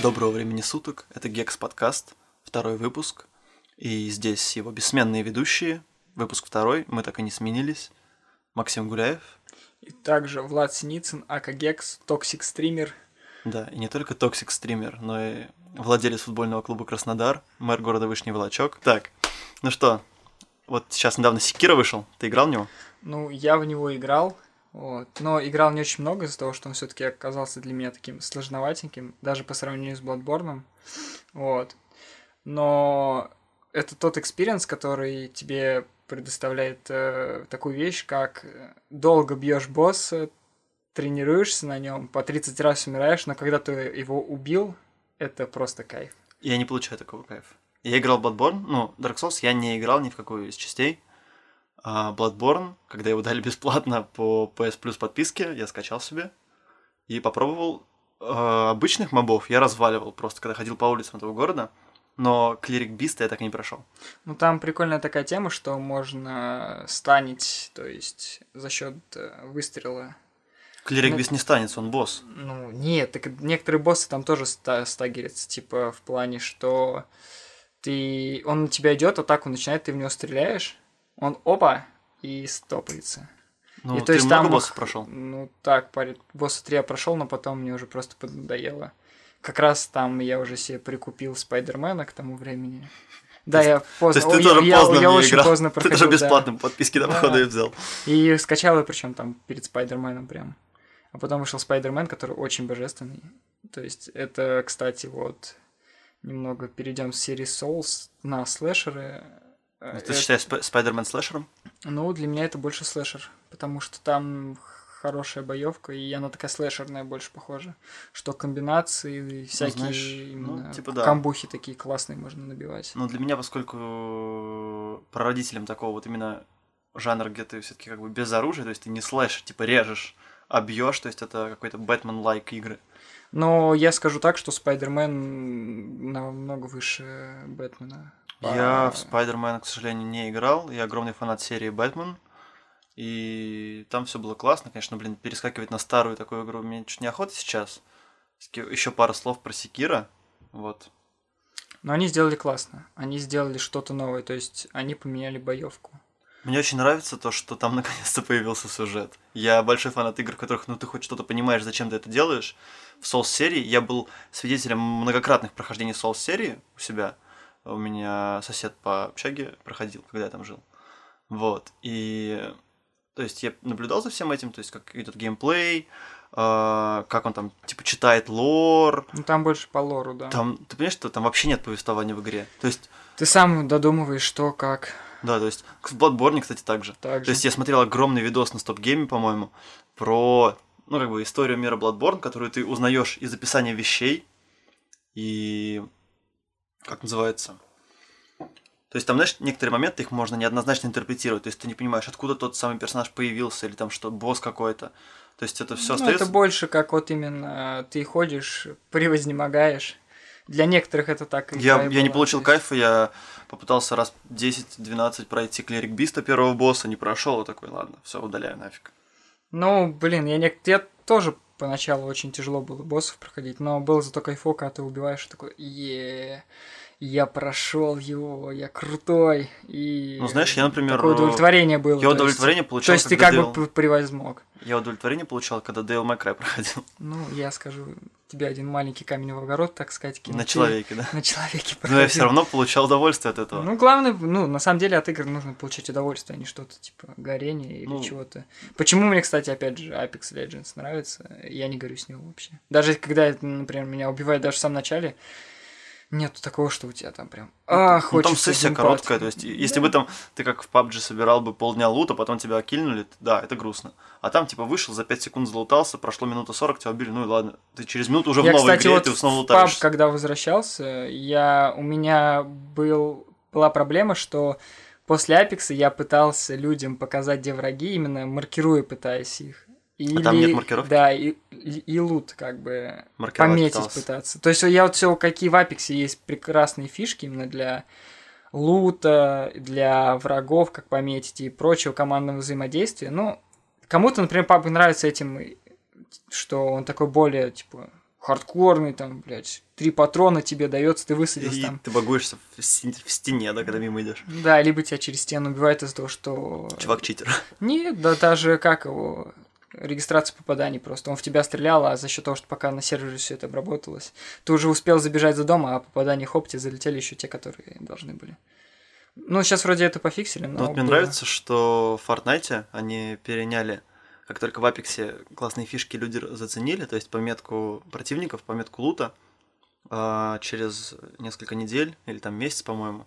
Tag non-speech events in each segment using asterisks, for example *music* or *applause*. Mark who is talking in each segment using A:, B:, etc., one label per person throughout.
A: Доброго времени суток, это Гекс подкаст, второй выпуск, и здесь его бессменные ведущие, выпуск второй, мы так и не сменились, Максим Гуляев.
B: И также Влад Синицын, aka Гекс, Toxic Стример.
A: Да, и не только Toxic Стример, но и владелец футбольного клуба Краснодар, мэр города Вышний Волочок. Так, ну что, вот сейчас недавно Sekiro вышел, ты играл в него?
B: Ну, я в него играл, вот. Но играл не очень много из-за того, что он все-таки оказался для меня таким сложноватеньким, даже по сравнению с Bloodborne. Вот. Но это тот experience, который тебе предоставляет э, такую вещь, как э, долго бьешь босса, тренируешься на нем, по 30 раз умираешь, но когда ты его убил, это просто кайф.
A: Я не получаю такого кайфа. Я играл в Bloodborne, ну, Dark Souls я не играл ни в какую из частей. А Bloodborne, когда его дали *laughs* бесплатно по PS Plus подписке, я скачал себе и попробовал. Э, обычных мобов я разваливал просто, когда ходил по улицам этого города, но клирик Биста я так и не прошел.
B: Ну, там прикольная такая тема, что можно станить, то есть за счет э, выстрела
A: Клирик Бист не станется, он босс.
B: Ну, нет, так некоторые боссы там тоже ста- стагерятся, типа в плане, что ты, он на тебя идет, атаку начинает, ты в него стреляешь, он опа и стопается.
A: Ну,
B: и
A: ты
B: то есть
A: много
B: там,
A: боссов прошел?
B: Ну, так, паре, босса 3 я прошел, но потом мне уже просто поднадоело. Как раз там я уже себе прикупил Спайдермена к тому времени. Да, я поздно.
A: То есть ты
B: я,
A: тоже
B: я-
A: поздно
B: я очень
A: играл.
B: поздно *laughs*
A: Ты
B: проходил.
A: тоже
B: да.
A: бесплатно по подписке до
B: Да.
A: и взял.
B: И скачал его причем там перед Спайдерменом прям. А потом вышел Спайдермен, который очень божественный. То есть это, кстати, вот немного перейдем с серии Souls на слэшеры. Э,
A: Ну, Ты
B: это-
A: считаешь Сп- Spider-Man слэшером?
B: Ну, для меня это больше слэшер, потому что там хорошая боевка, и она такая слэшерная больше похожа. Что комбинации, всякие
A: знаешь,
B: именно
A: ну, типа да.
B: камбухи такие классные можно набивать.
A: Ну, для меня, поскольку прародителем такого вот именно жанра, где ты все-таки как бы без оружия, то есть ты не слэш, типа режешь, а бьешь, то есть это какой-то Бэтмен- like игры.
B: Но я скажу так, что Spider-Man намного выше Бэтмена.
A: Я
B: По-
A: в Спайдермена, к сожалению, не играл. Я огромный фанат серии Бэтмен. И там все было классно, конечно, блин, перескакивать на старую такую игру мне чуть неохота сейчас. Еще пару слов про Секира. Вот.
B: Но они сделали классно. Они сделали что-то новое, то есть они поменяли боевку.
A: Мне очень нравится то, что там *laughs* наконец-то появился сюжет. Я большой фанат игр, в которых, ну, ты хоть что-то понимаешь, зачем ты это делаешь. В Souls серии я был свидетелем многократных прохождений Souls серии у себя. У меня сосед по общаге проходил, когда я там жил. Вот. И то есть я наблюдал за всем этим, то есть как идет геймплей, э, как он там типа читает лор.
B: Ну там больше по лору, да.
A: Там, ты понимаешь, что там вообще нет повествования в игре. То есть,
B: Ты сам додумываешь, что, как.
A: да, то есть в Bloodborne, кстати, так же. То есть я смотрел огромный видос на Стоп Гейме, по-моему, про, ну, как бы историю мира Bloodborne, которую ты узнаешь из описания вещей и... Как называется? То есть там, знаешь, некоторые моменты их можно неоднозначно интерпретировать. То есть ты не понимаешь, откуда тот самый персонаж появился, или там что, босс какой-то. То есть это все
B: Ну,
A: остается.
B: это больше как вот именно ты ходишь, превознемогаешь. Для некоторых это так и
A: Я, я не
B: была,
A: получил
B: то есть-
A: кайфа, я попытался раз 10-12 пройти клерик Биста первого босса, не прошел, и такой, ладно, все, удаляю нафиг.
B: Ну, блин, я, не... я тоже поначалу очень тяжело было боссов проходить, но было зато кайфово, когда ты убиваешь, такой, е я прошел его, я крутой. И
A: Ну, знаешь, я, например,
B: такое удовлетворение было.
A: Я
B: то есть-
A: удовлетворение
B: То
A: получал,
B: есть ты как
A: Дейл-
B: бы превозмог.
A: Я удовлетворение получал, когда Дейл Мэкрай проходил. *laughs*
B: Ну, я скажу, тебе один маленький камень в огород, так сказать, кинул.
A: На человеке, да.
B: На человеке
A: Но я
B: проходил.
A: все равно получал удовольствие от этого.
B: Ну, главное, ну, на самом деле от игр нужно получать удовольствие, а не что-то типа горения или
A: Ну.
B: чего-то. Почему мне, кстати, опять же, Apex Legends нравится, я не горю с него вообще. Даже когда, например, меня убивает даже в самом начале, нету такого, что у тебя там прям, а,
A: Ну,
B: хочется
A: там сессия
B: геймпад».
A: короткая, то есть, если
B: Да.
A: бы там ты как в PUBG собирал бы полдня лута, потом тебя кильнули, да, это грустно. А там, типа, вышел, за 5 секунд залутался, прошло минута 40, тебя убили, ну и ладно. Ты через минуту уже
B: я,
A: в новой
B: кстати,
A: игре,
B: вот
A: ты снова лутаешь.
B: PUBG, когда возвращался, я, у меня был, была проблема, что после Apex я пытался людям показать, где враги, именно маркируя пытаясь их. Или,
A: А там нет маркировки?
B: Да, и, и, и лут, как бы,
A: Маркировать
B: пометить
A: пытался.
B: пытаться. То есть я вот все, какие в Apex есть прекрасные фишки именно для лута, для врагов, как пометить и прочего командного взаимодействия. Ну, кому-то, например, папа нравится этим, что он такой более, типа, хардкорный, там, блядь, три патрона тебе дается, ты высадился
A: И
B: там.
A: ты багуешься в, в стене, да, когда мимо идешь.
B: Да, либо тебя через стену убивают из-за того, что...
A: Чувак читер.
B: Нет, да даже как его регистрация попаданий просто. Он в тебя стрелял, а за счет того, что пока на сервере все это обработалось, ты уже успел забежать за дом, а попадания хоп, тебе залетели еще те, которые должны были. Ну, сейчас вроде это пофиксили, но...
A: Ну, вот мне
B: было-
A: нравится, что в Fortnite они переняли, как только в Апексе классные фишки люди заценили, то есть пометку противников, пометку лута, а, через несколько недель или там месяц, по-моему,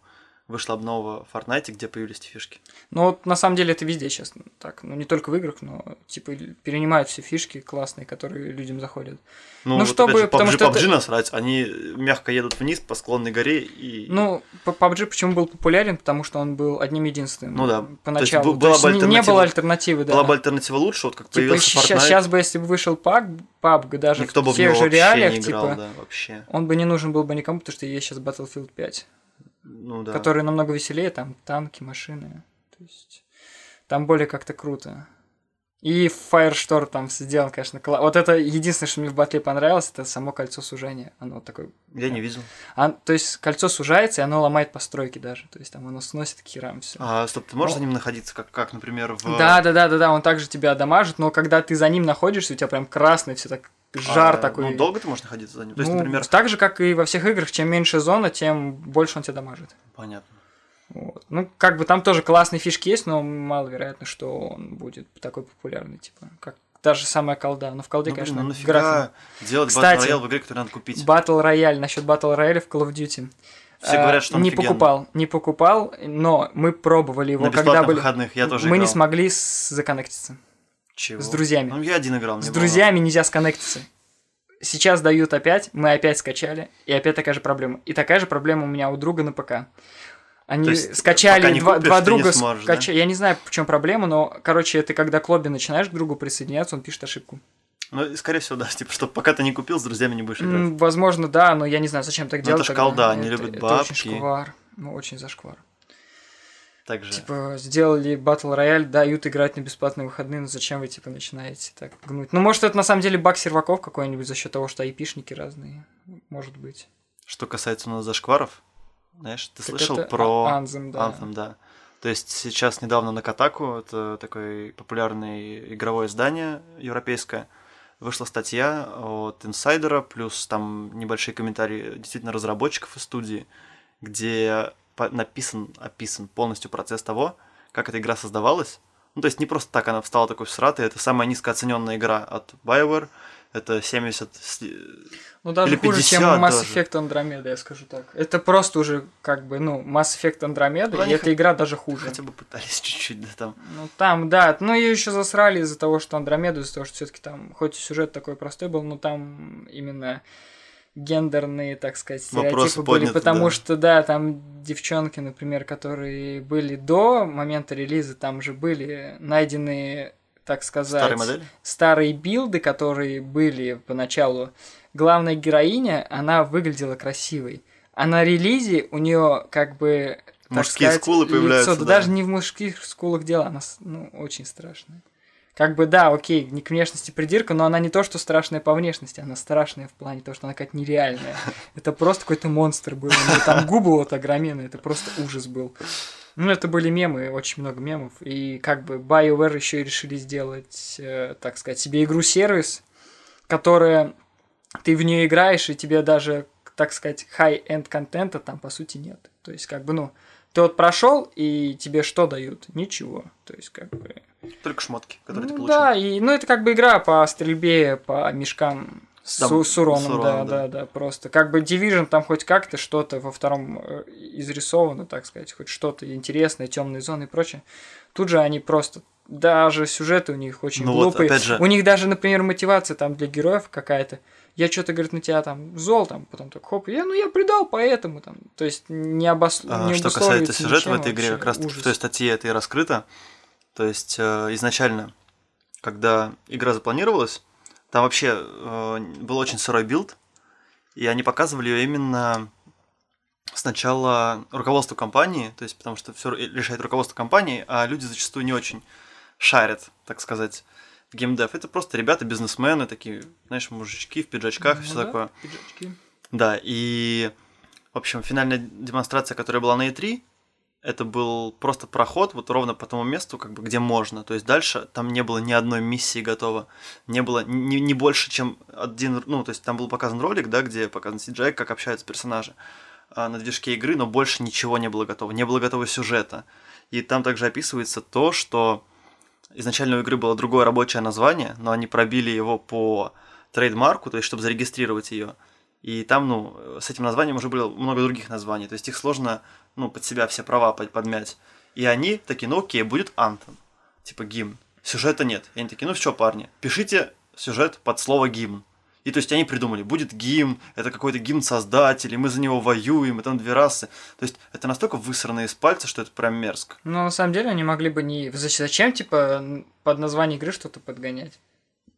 A: вышла обнова в Fortnite, где появились эти фишки.
B: Ну, вот на самом деле это везде сейчас так. Ну, не только в играх, но, типа, перенимают все фишки классные, которые людям заходят.
A: Ну,
B: Ну,
A: вот
B: чтобы-
A: опять же,
B: потому
A: PUBG,
B: что это-
A: PUBG насрать, они мягко едут вниз по склонной горе и...
B: Ну, PUBG почему был популярен? Потому что он был одним единственным.
A: Ну да.
B: Поначалу.
A: То есть
B: То
A: была
B: есть,
A: бы
B: не- было альтернативы, да.
A: Была бы альтернатива лучше, вот как
B: Типа,
A: появился Fortnite,
B: сейчас бы, если бы вышел PUBG, PUBG даже
A: никто бы
B: в
A: в
B: тех
A: него
B: же реалиях,
A: играл,
B: типа,
A: да, вообще.
B: он бы не нужен был бы никому, потому что есть сейчас Battlefield 5,
A: Ну да.
B: который намного веселее, там танки, машины. То есть там более как-то круто. И Firestorm там сделан, конечно, кла- Вот это единственное, что мне в батле понравилось, это само кольцо сужения. Оно вот такое...
A: Я не видел.
B: А, то есть кольцо сужается, и оно ломает постройки даже. То есть там оно сносит к херам все.
A: А, стоп, ты можешь
B: Ну.
A: за ним находиться, как, как например, в...
B: Да, да, да, да, да, он также тебя дамажит, но когда ты за ним находишься, у тебя прям красный, все так жар
A: А,
B: такой.
A: Ну, долго ты можешь находиться за ним? То есть,
B: Ну,
A: например...
B: Так же, как и во всех играх, чем меньше зона, тем больше он тебя дамажит.
A: Понятно.
B: Вот. Ну, как бы там тоже классные фишки есть, но маловероятно, что он будет такой популярный, типа, как даже самая колда. Но в колде,
A: Ну, блин,
B: конечно,
A: ну
B: график.
A: нафига делать
B: Кстати,
A: Battle Royale в игре, которую надо купить?
B: Батл рояль, насчет батл рояля в Call of Duty.
A: Все
B: А,
A: говорят, что он
B: не
A: офигенный.
B: покупал, не покупал, но мы пробовали его,
A: На
B: когда были.
A: выходных я тоже
B: мы не
A: играл.
B: смогли с- законнектиться.
A: Чего?
B: с друзьями.
A: Ну, я один играл. мне
B: С
A: было
B: друзьями нельзя сконнектиться. Сейчас дают опять, мы опять скачали, и опять такая же проблема. И такая же проблема у меня у друга на ПК. Они
A: есть,
B: скачали
A: пока не
B: два,
A: купишь,
B: два
A: ты
B: друга
A: не сможешь, да?
B: скача- Я не знаю, в чем проблема, но, короче, ты когда к лобби начинаешь к другу присоединяться, он пишет ошибку.
A: Ну, скорее всего, да. *laughs* Типа, что пока ты не купил, с друзьями не будешь играть.
B: М, возможно, да, но я не знаю, зачем так
A: Ну,
B: делать.
A: это ж колда, они
B: Это-
A: любят
B: это
A: бабки.
B: очень шквар. Ну, очень зашквар.
A: Также.
B: Типа, сделали батл рояль, дают играть на бесплатные выходные, но зачем вы, типа, начинаете так гнуть? Ну, может, это на самом деле баг серваков какой-нибудь за счет того, что айпишники разные. Может быть.
A: Что касается у нас зашкваров, знаешь, ты
B: Так
A: слышал про
B: А- Anthem, да.
A: Anthem, да. То есть сейчас недавно на Катаку, это такое популярное игровое издание европейское, вышла статья от инсайдера, плюс там небольшие комментарии действительно разработчиков из студии, где написан, описан полностью процесс того, как эта игра создавалась. Ну, то есть не просто так она встала такой всратой, это самая низкооцененная игра от BioWare, это 70... с-
B: Ну, даже
A: Или
B: хуже, чем
A: 50
B: Mass
A: даже.
B: Effect Andromeda, я скажу так. Это просто уже, как бы, ну, Mass Effect Andromeda,
A: Ну,
B: и эта
A: хот-
B: игра даже хуже.
A: Хотя бы пытались *laughs* чуть-чуть, да, там.
B: Ну, там, да, ну, ее еще засрали из-за того, что Андромеду, из-за того, что все-таки там, хоть и сюжет такой простой был, но там именно гендерные, так сказать,
A: Вопросы
B: стереотипы были,
A: подняты,
B: потому
A: да.
B: что, да, там девчонки, например, которые были до момента релиза, там же были найдены, так сказать,
A: Старые модели?
B: старые билды, которые были поначалу. Главная героиня, она выглядела красивой. А на релизе у нее как бы
A: Мужские
B: сказать,
A: скулы появляются,
B: лицо, да,
A: да.
B: даже не в мужских скулах дело, она ну, очень страшная. Как бы, да, окей, не к внешности придирка, но она не то, что страшная по внешности, она страшная в плане того, что она какая-то нереальная. *laughs* Это просто какой-то монстр был. У там губы вот огроменные, это просто ужас был. Ну, это были мемы, очень много мемов. И как бы BioWare еще и решили сделать, э, так сказать, себе игру-сервис, которая ты в нее играешь, и тебе даже, так сказать, high-end контента там по сути нет. То есть, как бы, ну, ты вот прошел, и тебе что дают? Ничего. То есть, как бы.
A: Только шмотки, которые ты
B: Ну,
A: получил.
B: да, и, ну, это как бы игра по стрельбе, по мешкам с,
A: Там,
B: с уроном,
A: с
B: да,
A: уроном,
B: да,
A: да.
B: да, просто. Как бы Division там хоть как-то что-то во втором э, изрисовано, так сказать, хоть что-то интересное, темные зоны и прочее. Тут же они просто даже сюжеты у них очень
A: Ну вот,
B: глупые.
A: опять же-
B: У них даже, например, мотивация там для героев какая-то. Я что-то, говорит, на тебя там зол, там, потом так хоп, я, ну я предал поэтому там. То есть не, обос...
A: А,
B: не
A: что касается сюжета в этой игре, как раз в той статье это и раскрыто. То есть э, изначально, когда игра запланировалась, там вообще э, был очень сырой билд, и они показывали ее именно сначала руководству компании, то есть потому что все решает руководство компании, а люди зачастую не очень шарят, так сказать. геймдев. Это просто ребята, бизнесмены, такие, знаешь, мужички в пиджачках и
B: Ну
A: все
B: да,
A: такое.
B: пиджачки.
A: Да, и, в общем, финальная демонстрация, которая была на E3, это был просто проход вот ровно по тому месту, как бы, где можно. То есть дальше там не было ни одной миссии готово. Не было ни, не больше, чем один... Ну, то есть там был показан ролик, да, где показан CGI, как общаются персонажи а, на движке игры, но больше ничего не было готово. Не было готового сюжета. И там также описывается то, что изначально у игры было другое рабочее название, но они пробили его по трейдмарку, то есть чтобы зарегистрировать ее. И там, ну, с этим названием уже было много других названий. То есть их сложно, ну, под себя все права под- подмять. И они такие, ну окей, будет Антон. Типа гимн. Сюжета нет. И они такие, ну что, парни, пишите сюжет под слово гимн. И то есть они придумали, будет гимн, это какой-то гимн создателей, мы за него воюем, и там две расы. То есть это настолько высрано из пальца, что это прям мерзко.
B: Но на самом деле они могли бы не... Зач- Зачем, типа, под название игры что-то подгонять?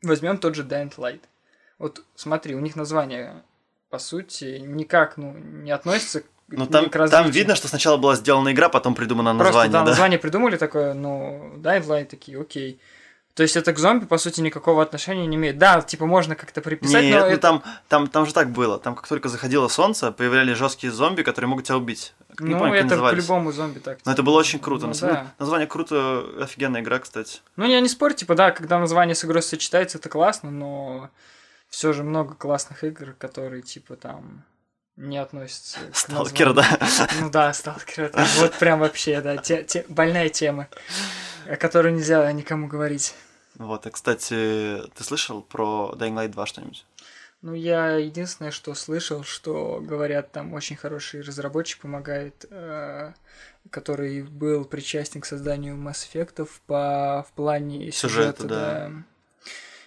B: Возьмем тот же Dying Light. Вот смотри, у них название, по сути, никак, ну, не относится
A: Ну там, там видно, что сначала была сделана игра, потом придумано
B: Просто,
A: название,
B: да,
A: да.
B: название придумали такое, ну, Dying Light такие, окей. То есть это к зомби, по сути, никакого отношения не имеет. Да, типа, можно как-то приписать,
A: Нет,
B: но
A: ну
B: это...
A: там, там, там же так было. Там как только заходило солнце, появлялись жесткие зомби, которые могут тебя убить. Не
B: ну,
A: помню, как
B: это по-любому зомби так.
A: Но это было очень круто.
B: Ну,
A: На самом
B: да.
A: Название круто, офигенная игра, кстати.
B: Ну, я не спорю, типа, да, когда название с игрой сочетается, это классно, но все же много классных игр, которые, типа, там не относятся к
A: Сталкер, да.
B: Ну да, Сталкер, это вот прям вообще, да, те- те- больная тема, о которой нельзя никому говорить.
A: Вот, и, кстати, ты слышал про Dying Light 2 что-нибудь?
B: Ну, я единственное, что слышал, что говорят, там очень хороший разработчик помогает, э, который был причастен к созданию Mass Effect по, в плане
A: Сюжета,
B: сюжета,
A: да.
B: да.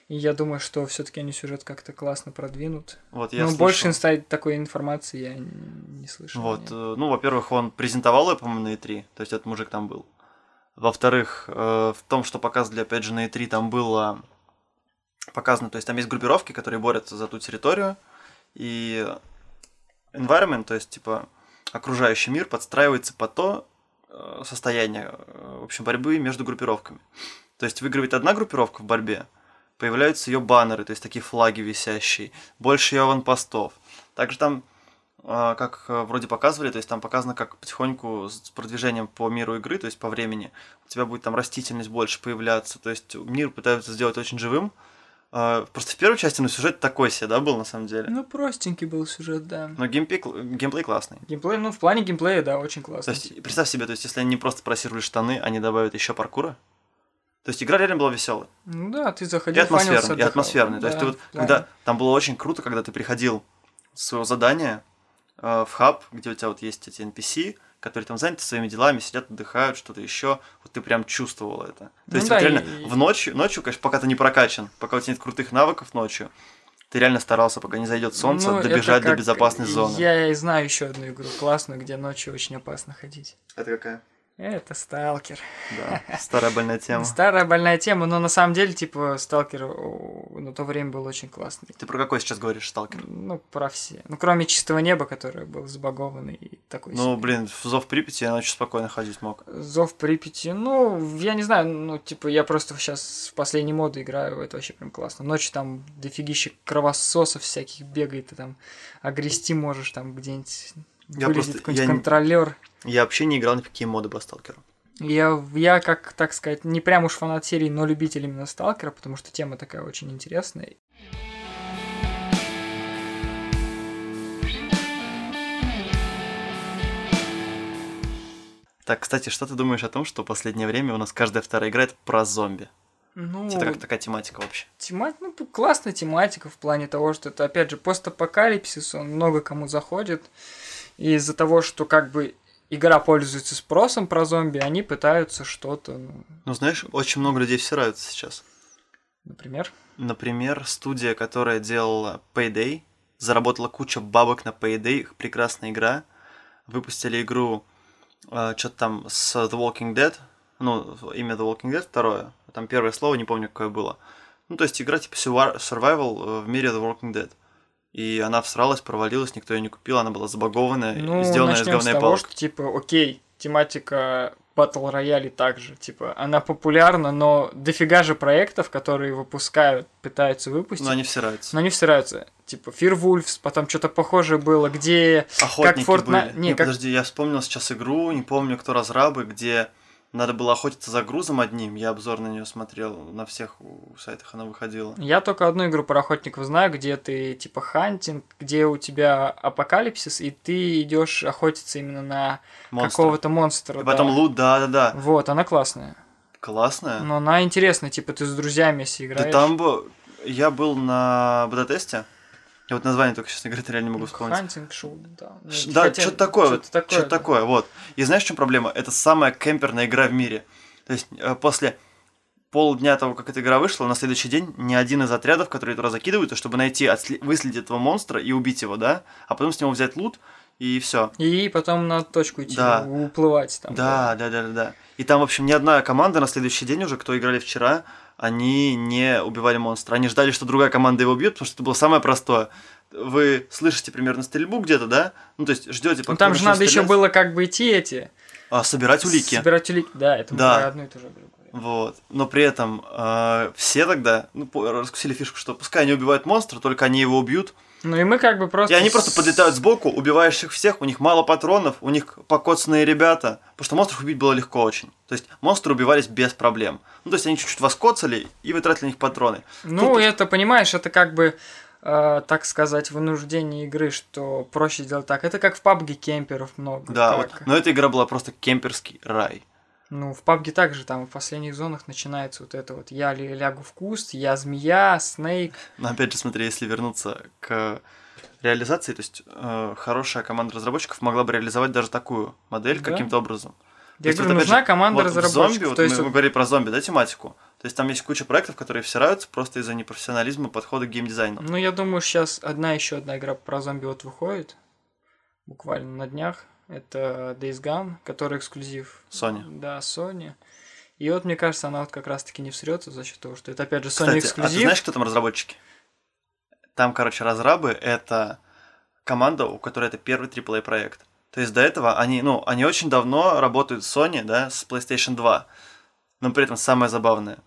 B: И я думаю, что все-таки они сюжет как-то классно продвинут.
A: Вот я
B: Но
A: слышал.
B: больше инста- такой информации я не слышал.
A: Вот,
B: нет.
A: э, ну, во-первых, он презентовал ее, по-моему, на E3, то есть этот мужик там был. Во-вторых, э, в том, что показывали, опять же, на E3, там было показано, то есть там есть группировки, которые борются за ту территорию, и environment, то есть, типа, окружающий мир подстраивается под то э, состояние, в общем, борьбы между группировками. То есть выигрывает одна группировка в борьбе, появляются ее баннеры, то есть такие флаги висящие, больше ее аванпостов. Также там а, как э, вроде показывали, то есть там показано, как потихоньку с продвижением по миру игры, то есть по времени, у тебя будет там растительность больше появляться, то есть мир пытаются сделать очень живым. А, Просто в первой части, ну, сюжет такой себе, да, был на самом деле.
B: Ну, простенький был сюжет, да.
A: Но геймплей, кл- геймплей классный.
B: Геймплей, ну, в плане геймплея, да, очень
A: То
B: классно.
A: есть, представь себе, то есть, если они не просто просировали штаны, они добавят еще паркура. То есть, игра реально была веселая.
B: Ну да, ты
A: И
B: заходил, фанился,
A: атмосферная, и атмосферная. То есть, ты
B: Да,
A: вот,
B: плане.
A: когда там было очень круто, когда ты приходил с своего задания э, в хаб, где у тебя вот есть эти NPC, которые там заняты своими делами, сидят, отдыхают, что-то еще. Вот ты прям чувствовал это. То
B: Ну
A: есть,
B: да,
A: вот реально,
B: и-
A: в ночью, ночью, конечно, пока ты не прокачан, пока у тебя нет крутых навыков ночью, ты реально старался, пока не зайдет солнце,
B: Ну,
A: добежать до безопасной зоны.
B: Я и знаю еще одну игру классную, где ночью очень опасно ходить.
A: Это какая?
B: Это Сталкер.
A: Да, старая больная тема. *laughs*
B: Старая больная тема, но на самом деле, типа, Сталкер на то время был очень классный.
A: Ты про какой сейчас говоришь, сталкер?
B: Ну, про все. Ну, кроме чистого неба, который был забагованный и такой
A: Ну,
B: себе.
A: блин, в Зов Припяти я ночью спокойно ходить мог.
B: Зов Припяти, ну, я не знаю, ну, типа, я просто сейчас в последней моды играю, это вообще прям классно. Ночью там дофигища кровососов всяких бегает, ты там огрести можешь там где-нибудь
A: Я просто- я не-
B: контролер.
A: Я вообще не играл ни в какие моды по сталкеру.
B: Я, я, как так сказать, не прям уж фанат серии, но любитель именно Сталкера, потому что тема такая очень интересная.
A: Так, кстати, что ты думаешь о том, что в последнее время у нас каждая вторая игра это про зомби?
B: Ну,
A: Это как такая тематика вообще?
B: тема... ну, классная тематика в плане того, что это, опять же, постапокалипсис, он много кому заходит. И из-за того, что как бы игра пользуется спросом про зомби, они пытаются что-то, ну,
A: Ну, знаешь, очень много людей всираются сейчас.
B: например.
A: Например, студия, которая делала Payday, заработала кучу бабок на Payday, их прекрасная игра. Выпустили игру что-то там с The Walking Dead, ну, имя The Walking Dead второе, там первое слово, не помню, какое было. Ну, то есть игра типа survi- survival э, в мире The Walking Dead. И она всралась, провалилась, никто ее не купил, она была забагованная
B: Ну,
A: сделанная из
B: начнем с того,
A: палок.
B: что, типа, окей, тематика батл рояли также. Типа, она популярна, но дофига же проектов, которые выпускают, пытаются выпустить.
A: Но они всираются.
B: Но они всираются. Типа, Wolves, потом что-то похожее было, где...
A: Охотники
B: как Fortnite...
A: были.
B: Не,
A: Не,
B: как...
A: подожди, я вспомнил сейчас игру, не помню, кто разрабы, где надо было охотиться за грузом одним. Я обзор на нее смотрел, на всех сайтах она выходила.
B: Я только одну игру про охотников знаю, где ты типа hunting, где у тебя апокалипсис, и ты идешь охотиться именно на какого-то монстра.
A: И потом
B: да.
A: лут, да-да-да.
B: Вот, она классная.
A: Классная.
B: Но она интересная, типа ты с друзьями если
A: Да
B: играешь.
A: там бы... Я был на бета-тесте. Я вот название только сейчас игры реально не могу вспомнить.
B: Hunting Show, да. Ну,
A: Ш- Да,
B: хотя-
A: что-то такое,
B: что-то такое.
A: что-то такое, вот. И знаешь, в чем проблема? Это самая кемперная игра в мире. То есть э, после полдня того, как эта игра вышла, на следующий день ни один из отрядов, которые туда закидываются, чтобы найти, выследить этого монстра и убить его, да, а потом с него взять лут, и все.
B: И потом на точку идти,
A: Да.
B: уплывать там.
A: Да, да, да, да, да. И там, в общем, ни одна команда на следующий день уже, кто играли вчера, они не убивали монстра. Они ждали, что другая команда его убьет, потому что это было самое простое. Вы слышите примерно стрельбу где-то, да? Ну, то есть ждете,
B: Ну там же надо еще было как бы идти эти...
A: а, собирать улики.
B: Собирать улики, да, это мы
A: Да.
B: про одну и ту же говорим.
A: Вот. Но при этом э, все тогда ну, раскусили фишку, что пускай они убивают монстра, только они его убьют.
B: Ну и мы как бы просто...
A: И они просто подлетают сбоку, убиваешь их всех, у них мало патронов, у них покоцанные ребята. Потому что монстров убить было легко очень. То есть монстры убивались без проблем. Ну, то есть они чуть-чуть вас коцали, и вы тратили на них патроны.
B: Ну,
A: Тут-
B: это, понимаешь, это как бы, э, так сказать, вынуждение игры, что проще сделать так. Это как в PUBG кемперов много.
A: Да, вот. Но эта игра была просто кемперский рай.
B: Ну, в PUBG также там в последних зонах начинается вот это вот я лягу в куст, я змея, снейк.
A: Но опять же, смотри, если вернуться к реализации, то есть э, хорошая команда разработчиков могла бы реализовать даже такую модель
B: Да.
A: каким-то образом. То
B: Я
A: есть
B: говорю,
A: вот
B: нужна
A: же,
B: команда
A: вот
B: разработчиков.
A: зомби, вот
B: то есть
A: мы,
B: вот-
A: мы говорили про зомби, да, тематику. То есть там есть куча проектов, которые всираются просто из-за непрофессионализма подхода к геймдизайну.
B: Ну, я думаю, сейчас одна еще одна игра про зомби вот выходит. Буквально на днях. Это Days Gone, который эксклюзив.
A: Sony.
B: Да, Sony. И вот, мне кажется, она вот как раз-таки не всрется за счет того, что это, опять же, Sony
A: Кстати, а ты
B: эксклюзив.
A: знаешь, кто там разработчики? Там, короче, разрабы — это команда, у которой это первый AAA проект. То есть до этого они, ну, они очень давно работают с Sony, да, с PlayStation 2. Но при этом самое забавное.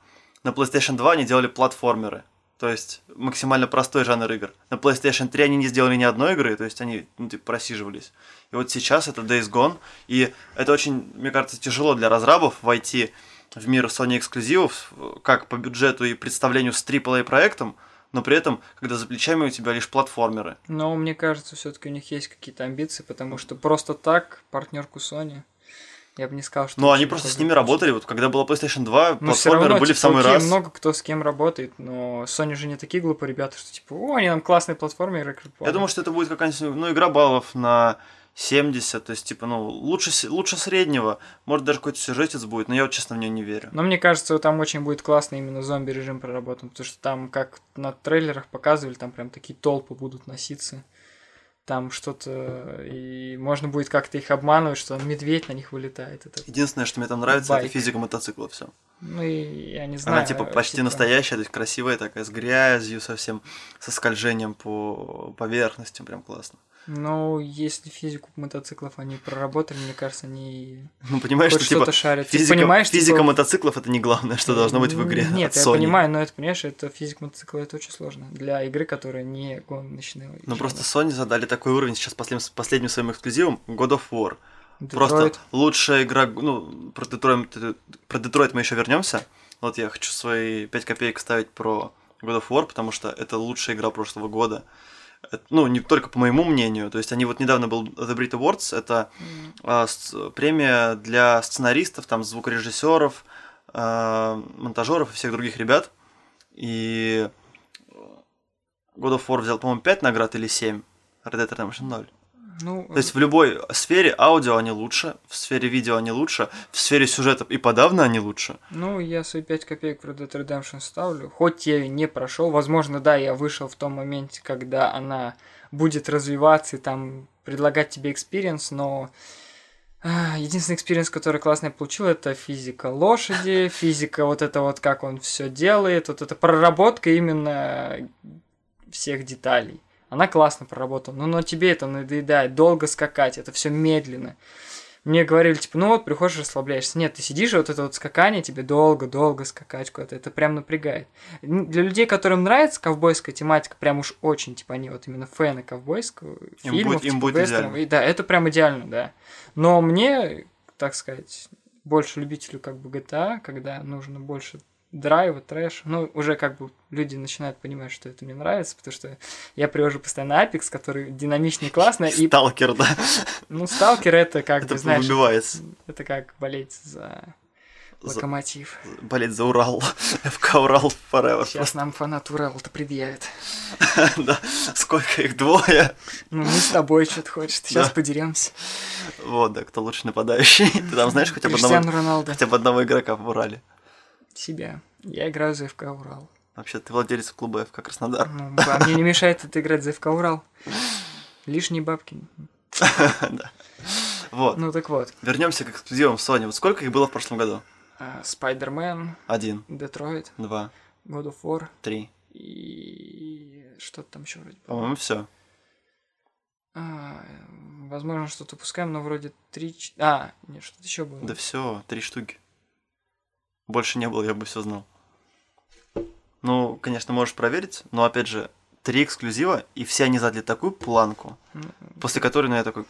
A: На PlayStation 2 они делали платформеры. То есть максимально простой жанр игр. На PlayStation 3 они не сделали ни одной игры, то есть они ну, типа, просиживались. И вот сейчас это Days Gone. И это очень, мне кажется, тяжело для разрабов войти в мир Sony эксклюзивов, как по бюджету и представлению с AAA проектом, но при этом, когда за плечами у тебя лишь платформеры.
B: Но мне кажется, все-таки у них есть какие-то амбиции, потому что просто так партнерку Sony, я бы не сказал, что... Очень
A: они просто с ними работали. Вот когда была PlayStation 2,
B: Но все
A: платформеры
B: равно,
A: были
B: типа,
A: в самый
B: окей,
A: раз.
B: много кто с кем работает, но Sony же не такие глупые ребята, что типа, о, они нам классные платформеры.
A: Я думаю, что это будет какая-нибудь ну, игра баллов на 70, то есть, типа, ну, лучше, лучше среднего. Может, даже какой-то сюжетец будет, но я вот, честно, в нее не верю.
B: Но мне кажется, там очень будет классно именно зомби-режим проработан, потому что там, как на трейлерах показывали, там прям такие толпы будут носиться. Там что-то... И можно будет как-то их обманывать, что медведь на них вылетает. Это...
A: Единственное, что мне там нравится,
B: Байк.
A: это физика мотоцикла, все.
B: Ну и я не знаю.
A: Она, типа, почти
B: типа,
A: настоящая, то есть красивая такая, с грязью совсем, со скольжением по поверхностям, прям классно.
B: Ну, если физику мотоциклов они проработали, мне кажется, они
A: Ну, понимаешь,
B: хоть
A: что, типа,
B: шарят. Ты
A: физика,
B: понимаешь,
A: физика
B: типа,
A: мотоциклов это не главное, что должно быть в игре
B: Нет, я
A: Sony.
B: понимаю, но это, понимаешь, это физика мотоцикла, это очень сложно. Для игры, которая не гоночная.
A: Ну, просто Sony задали такой уровень сейчас последним, последним своим эксклюзивом God of War.
B: Детройт.
A: Просто лучшая игра, ну, про Детройт, про Детройт мы еще вернемся. Вот я хочу свои 5 копеек ставить про God of War, потому что это лучшая игра прошлого года. Это, ну, не только по моему мнению. То есть они вот недавно был The Brit Awards, это с- премия для сценаристов, там, звукорежиссеров, а, монтажеров и всех других ребят. И God of War взял, по-моему, 5 наград или 7. Red Dead Redemption 0.
B: Ну,
A: То есть в любой сфере аудио они лучше, в сфере видео они лучше, в сфере сюжетов и подавно они лучше.
B: ну, я свои 5 копеек в Red Dead Redemption ставлю. Хоть я её не прошел, возможно, да, я вышел в том моменте, когда она будет развиваться и там предлагать тебе experience, но а, единственный experience, который классно я получил, это физика лошади, *laughs* физика вот это вот, как он все делает, вот эта проработка именно всех деталей. Она классно проработана, но, но тебе это надоедает, долго скакать, это все медленно. мне говорили, типа, ну вот, приходишь, расслабляешься. Нет, ты сидишь, и вот это вот скакание, тебе долго-долго скакать куда-то, это прям напрягает. Для людей, которым нравится ковбойская тематика, прям уж очень, типа, они вот именно фэны ковбойского,
A: Им
B: фильмов,
A: будет- им
B: типа,
A: будет идеально.
B: и да, это прям идеально, да. Но мне, так сказать, больше любителю как бы GTA, когда нужно больше драйва, трэш. Ну, уже как бы люди начинают понимать, что это мне нравится, потому что я привожу постоянно Apex, который динамичный, классный, и,
A: Сталкер, да.
B: ну, Сталкер это как
A: Это
B: бы, знаешь,
A: выбивается.
B: это как болеть за
A: За-
B: локомотив.
A: Болеть за Урал. ФК Урал forever.
B: Сейчас нам фанат Урала-то предъявит. *laughs*
A: Да. Сколько их? Двое.
B: Ну, мы с тобой что-то хочешь, сейчас
A: Да.
B: подеремся.
A: Вот, да, кто лучший нападающий. Ты там знаешь хотя бы одного, хотя бы одного игрока в Урале?
B: Себя. Я играю за ФК Урал.
A: Вообще, ты владелец клуба ФК Краснодар.
B: Ну, а мне не мешает это играть за ФК Урал. Лишние бабки. *laughs*
A: Да. Вот.
B: Ну так вот.
A: Вернемся к эксклюзивам Sony. Вот сколько их было в прошлом году?
B: а, Spider-Man,
A: Один,
B: Детройт,
A: два,
B: God of War
A: три.
B: и что-то там еще вроде было.
A: По-моему, все.
B: А, возможно, что-то упускаем, но вроде три... А, нет, что-то еще было.
A: Да все, три штуки. Больше не было, я бы все знал. Ну, конечно, можешь проверить, но опять же, три эксклюзива, и все они задали такую планку, после которой, ну, я такой...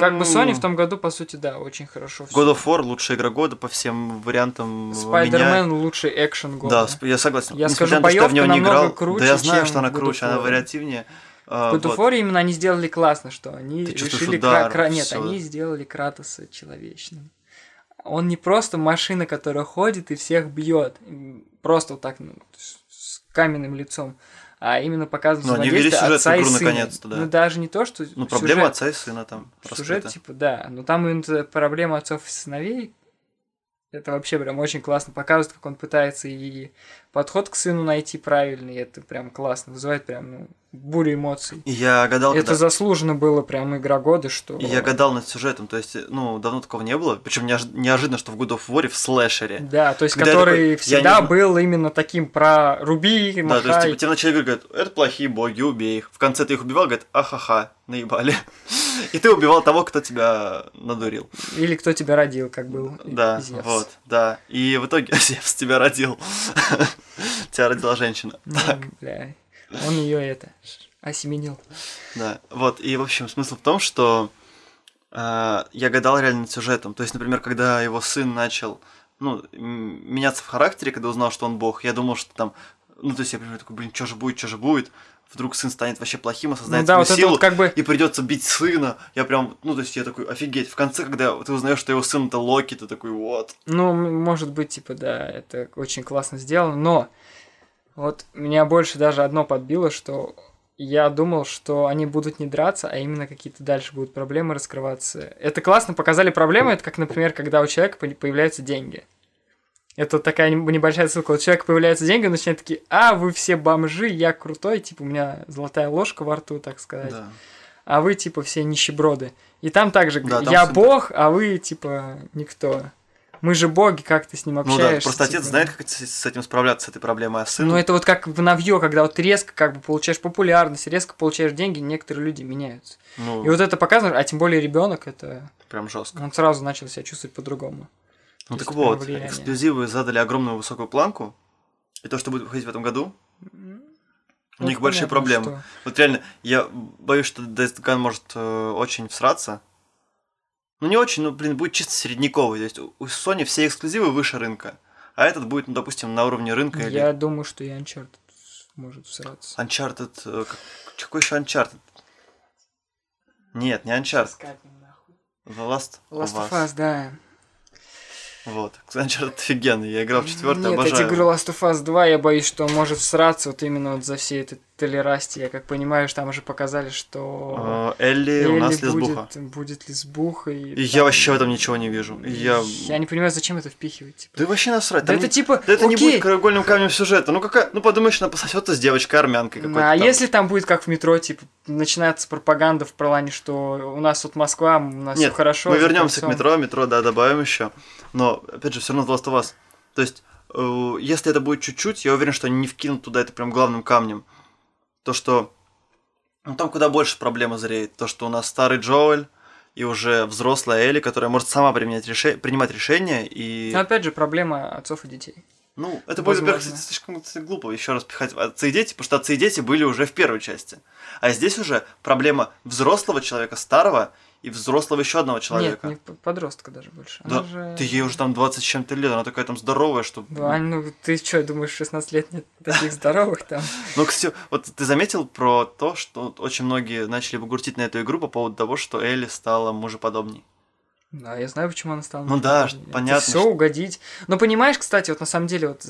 B: Как бы Sony в
A: «М,
B: том году, по сути, да, очень хорошо. всё.
A: God of War лучшая игра года по всем вариантам. меня.
B: Spider-Man лучший экшен года.
A: Да, я согласен.
B: Я
A: Несмотря
B: скажу,
A: на то, что я в него
B: боёвка
A: не играл,
B: круче,
A: да я знаю, что она круче, она вариативнее. А,
B: В God of
A: вот.
B: War именно они сделали классно, что они решили
A: удар,
B: Кра- Нет,
A: всё.
B: они сделали Кратоса человечным. Он не просто машина, которая ходит и всех бьет, просто вот так, ну, с каменным лицом, а именно показывает
A: Ну,
B: взаимодействие отца и
A: игру
B: сына.
A: наконец-то, да.
B: Ну, даже не то, что
A: Ну, проблема
B: сюжет,
A: отца и сына там
B: сюжет,
A: раскрыта.
B: типа, да, но там именно проблема отцов и сыновей, это вообще прям очень классно показывает, как он пытается и подход к сыну найти правильный, это прям классно, вызывает прям ну, бурю эмоций.
A: Я гадал,
B: Это
A: когда...
B: заслуженно было прям игра года, что...
A: Я гадал над сюжетом, то есть, ну, давно такого не было. Причем неожиданно, что в God of War в слэшере.
B: Да, то есть
A: Когда
B: который
A: такой,
B: всегда
A: не-
B: был именно таким про руби,
A: Да, то есть, типа, тебе в начале игры говорят, это плохие боги, убей их. В конце ты их убивал, говорят, ахаха, наебали. И ты убивал того, кто тебя надурил.
B: Или кто тебя родил, как был
A: Да,
B: Зевс.
A: вот, да. И в итоге *laughs* Зевс тебя родил. *laughs* Тебя родила женщина.
B: Ну, бля, он ее это осеменил.
A: Да, вот, и, в общем, смысл в том, что э, я гадал реально над сюжетом. То есть, например, когда его сын начал, ну, меняться в характере, когда узнал, что он бог, я думал, что там, ну, то есть, я например, такой, блин, что же будет, что же будет? Вдруг сын станет вообще плохим, осознает
B: Ну да,
A: свою
B: вот
A: силу,
B: вот как бы...
A: и придется бить сына. Я прям, ну, то есть, я такой, офигеть. В конце, когда ты узнаешь, что его сын это Локи, ты такой, вот.
B: Ну, может быть, типа, да, это очень классно сделано, но вот меня больше даже одно подбило, что я думал, что они будут не драться, а именно какие-то дальше будут проблемы раскрываться. Это классно показали проблемы, это как, например, когда у человека по- появляются деньги. Это такая неб- небольшая ссылка. У человека появляются деньги, начинает такие, а, вы все бомжи, я крутой, типа, у меня золотая ложка во рту, так сказать.
A: Да.
B: А вы, типа, все нищеброды. И там также,
A: Да, там
B: я
A: сын
B: бог, а вы, типа, никто. Мы же боги, как ты с ним
A: Ну
B: общаешься.
A: да, просто отец
B: типа.
A: знает, как с этим справляться, с этой проблемой, а сын...
B: Ну, это вот как в Навье, когда вот резко как бы получаешь популярность, резко получаешь деньги, некоторые люди меняются.
A: ну,
B: И вот это показано, а тем более ребенок, это
A: прям жестко.
B: он сразу начал себя чувствовать по-другому.
A: Ну так вот,
B: влияние.
A: эксклюзивы задали огромную высокую планку, и то, что будет выходить в этом году, у
B: Вот
A: них большие проблемы.
B: что-
A: Вот реально, я боюсь, что Death Gun может э, очень всраться. Ну не очень, ну блин, будет чисто средняковый. То есть у Sony все эксклюзивы выше рынка, а этот будет, ну допустим, на уровне рынка
B: Я думаю, что и Uncharted может всраться.
A: или Uncharted. э, как- Какой еще Uncharted? Нет, не Uncharted. The Last,
B: Last
A: of
B: of
A: Us.
B: Us, да.
A: Вот. *laughs* Uncharted офигенный. Я играл в четвертый,
B: Нет,
A: обожаю.
B: тебе говорю, Last of Us 2, я боюсь, что он может всраться вот именно вот за всей этой толерасти. Я как понимаю, что там уже показали, что
A: Э, Элли, у нас
B: Элли
A: лесбуха.
B: будет, будет лесбуха. И,
A: И я
B: там-
A: вообще в этом ничего не вижу. Я...
B: Я не понимаю, зачем это впихивать. Типа.
A: Да вообще насрать.
B: Да
A: там
B: это
A: не-
B: типа,
A: Да это не
B: окей,
A: будет краеугольным камнем сюжета. Ну какая, ну подумаешь, она пососется с девочкой армянкой какой-то.
B: а
A: там.
B: если там будет как в метро, типа, начинается пропаганда в плане, что у нас тут Москва, у нас
A: Нет,
B: все хорошо.
A: мы вернемся к метро, метро, да, добавим еще. Но, опять же, все равно The Last of Us. То есть, э, если это будет чуть-чуть, я уверен, что они не вкинут туда это прям главным камнем. То, что ну, там куда больше проблема зреет. То, что у нас старый Джоэль, и уже взрослая Элли, которая может сама принимать, реше... принимать решения и...
B: Но опять же, проблема отцов и детей.
A: Ну, это будет, во-первых, слишком глупо еще раз пихать отцы и дети, потому что отцы и дети были уже в первой части. А здесь уже проблема взрослого человека, старого, и взрослого еще одного человека.
B: Нет, не подростка даже больше.
A: Да,
B: Она же...
A: ты ей уже там 20 с чем-то лет, она такая там здоровая, что...
B: Да, ну ты что, думаешь, 16 лет нет таких здоровых там? *laughs*
A: Ну, кстати, вот ты заметил про то, что очень многие начали бугуртить на эту игру по поводу того, что Элли стала мужеподобней.
B: Да, я знаю, почему она стала.
A: Ну да, понятно,
B: Все
A: что-
B: угодить. Но понимаешь, кстати, вот на самом деле, вот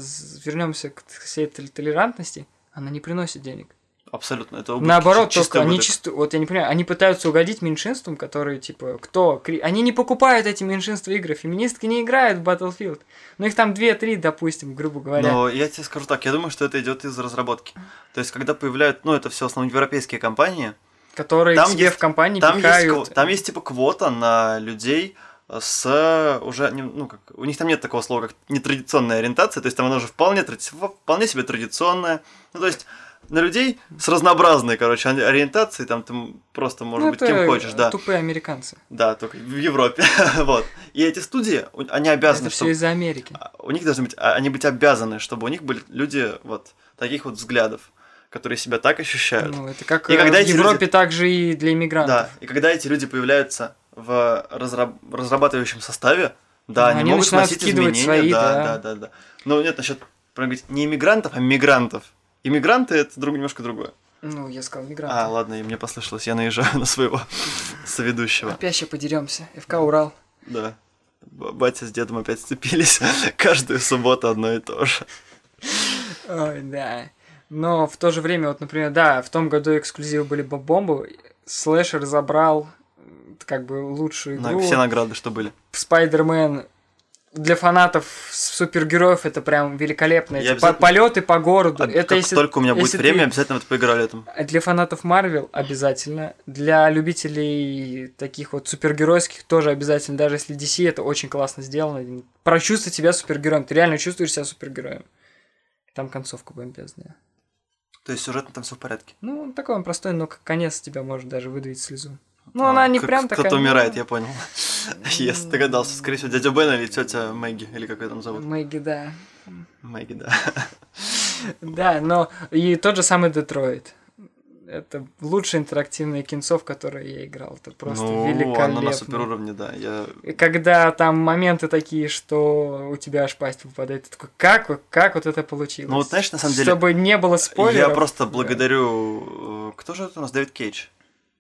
B: вернемся к всей толерантности, она не приносит денег.
A: Абсолютно. Это убытки,
B: Наоборот,
A: чи- чистый
B: только они чисто, вот я не понимаю, они пытаются угодить меньшинствам, которые, типа, кто? Они не покупают эти меньшинства игры, феминистки не играют в Battlefield. Ну их там 2-3, допустим, грубо говоря.
A: Но я тебе скажу так, я думаю, что это идет из разработки. То есть, когда появляют, ну, это все в основном европейские компании,
B: которые
A: Там есть-
B: в компании
A: там есть,
B: пихают.
A: там есть типа квота на людей с уже, ну, как, у них там нет такого слова, как нетрадиционная ориентация, то есть там она уже вполне, вполне себе традиционная. Ну, то есть на людей с разнообразной, короче, ори- ориентацией, там ты просто можешь
B: Ну,
A: быть кем хочешь, да.
B: Тупые американцы.
A: Да, только в Европе. *laughs* вот. И эти студии, они обязаны,
B: Это все
A: чтобы...
B: из-за Америки.
A: А, У них должны быть, а, они быть обязаны, чтобы у них были люди вот таких вот взглядов, которые себя так ощущают.
B: Ну, это как
A: И
B: э,
A: когда
B: в Европе,
A: люди-
B: так же и для иммигрантов.
A: Да, и когда эти люди появляются в разраб- разрабатывающем составе, да,
B: Ну,
A: они,
B: они
A: могут вносить
B: вкидывать
A: изменения,
B: свои,
A: да,
B: да.
A: да, да, да. Но нет, насчет правильно говорить, не иммигрантов, а мигрантов. Иммигранты это друг, немножко другое.
B: Ну, я сказал мигранты.
A: А, ладно, и мне послышалось, я наезжаю *laughs* на своего *laughs* соведущего.
B: Опять еще подеремся. ФК Урал.
A: Да. Батя с дедом опять сцепились. *laughs* Каждую субботу одно и то же.
B: Ой, да. Но в то же время, вот, например, да, в том году эксклюзивы были бомбы. Слэшер забрал как бы лучшую
A: На-
B: игру.
A: все награды, что были.
B: Спайдермен для фанатов супергероев это прям великолепно.
A: Я
B: Эти
A: обязательно-
B: по- полеты по городу.
A: А
B: это
A: как
B: если,
A: только у меня будет время,
B: ты-
A: обязательно вот поиграли этом.
B: А Для фанатов Марвел обязательно. Для любителей таких вот супергеройских тоже обязательно. Даже если DC это очень классно сделано. Прочувствовать себя супергероем. Ты реально чувствуешь себя супергероем. Там концовка бомбезная.
A: То есть сюжетно там все в порядке.
B: Ну, такой он простой, но конец тебя может даже выдавить слезу. Ну,
A: А,
B: она не
A: как
B: прям такая.
A: Кто-то
B: ну,
A: умирает, я понял. *laughs* Если догадался, скорее всего, дядя Бен или тетя Мэгги, или как ее там зовут.
B: Мэгги, да.
A: Мэгги, да. *laughs*
B: Да, но и тот же самый Детройт. Это лучшее интерактивное кинцо, в которое я играл. Это просто
A: ну,
B: великолепно.
A: оно на супер уровне, да. Я...
B: И когда там моменты такие, что у тебя аж пасть выпадает, ты такой, как, как вот это получилось?
A: Ну вот знаешь, на самом деле,
B: Чтобы не было спойлеров.
A: я просто
B: да.
A: благодарю... э, Кто же это у нас? Дэвид Кейдж,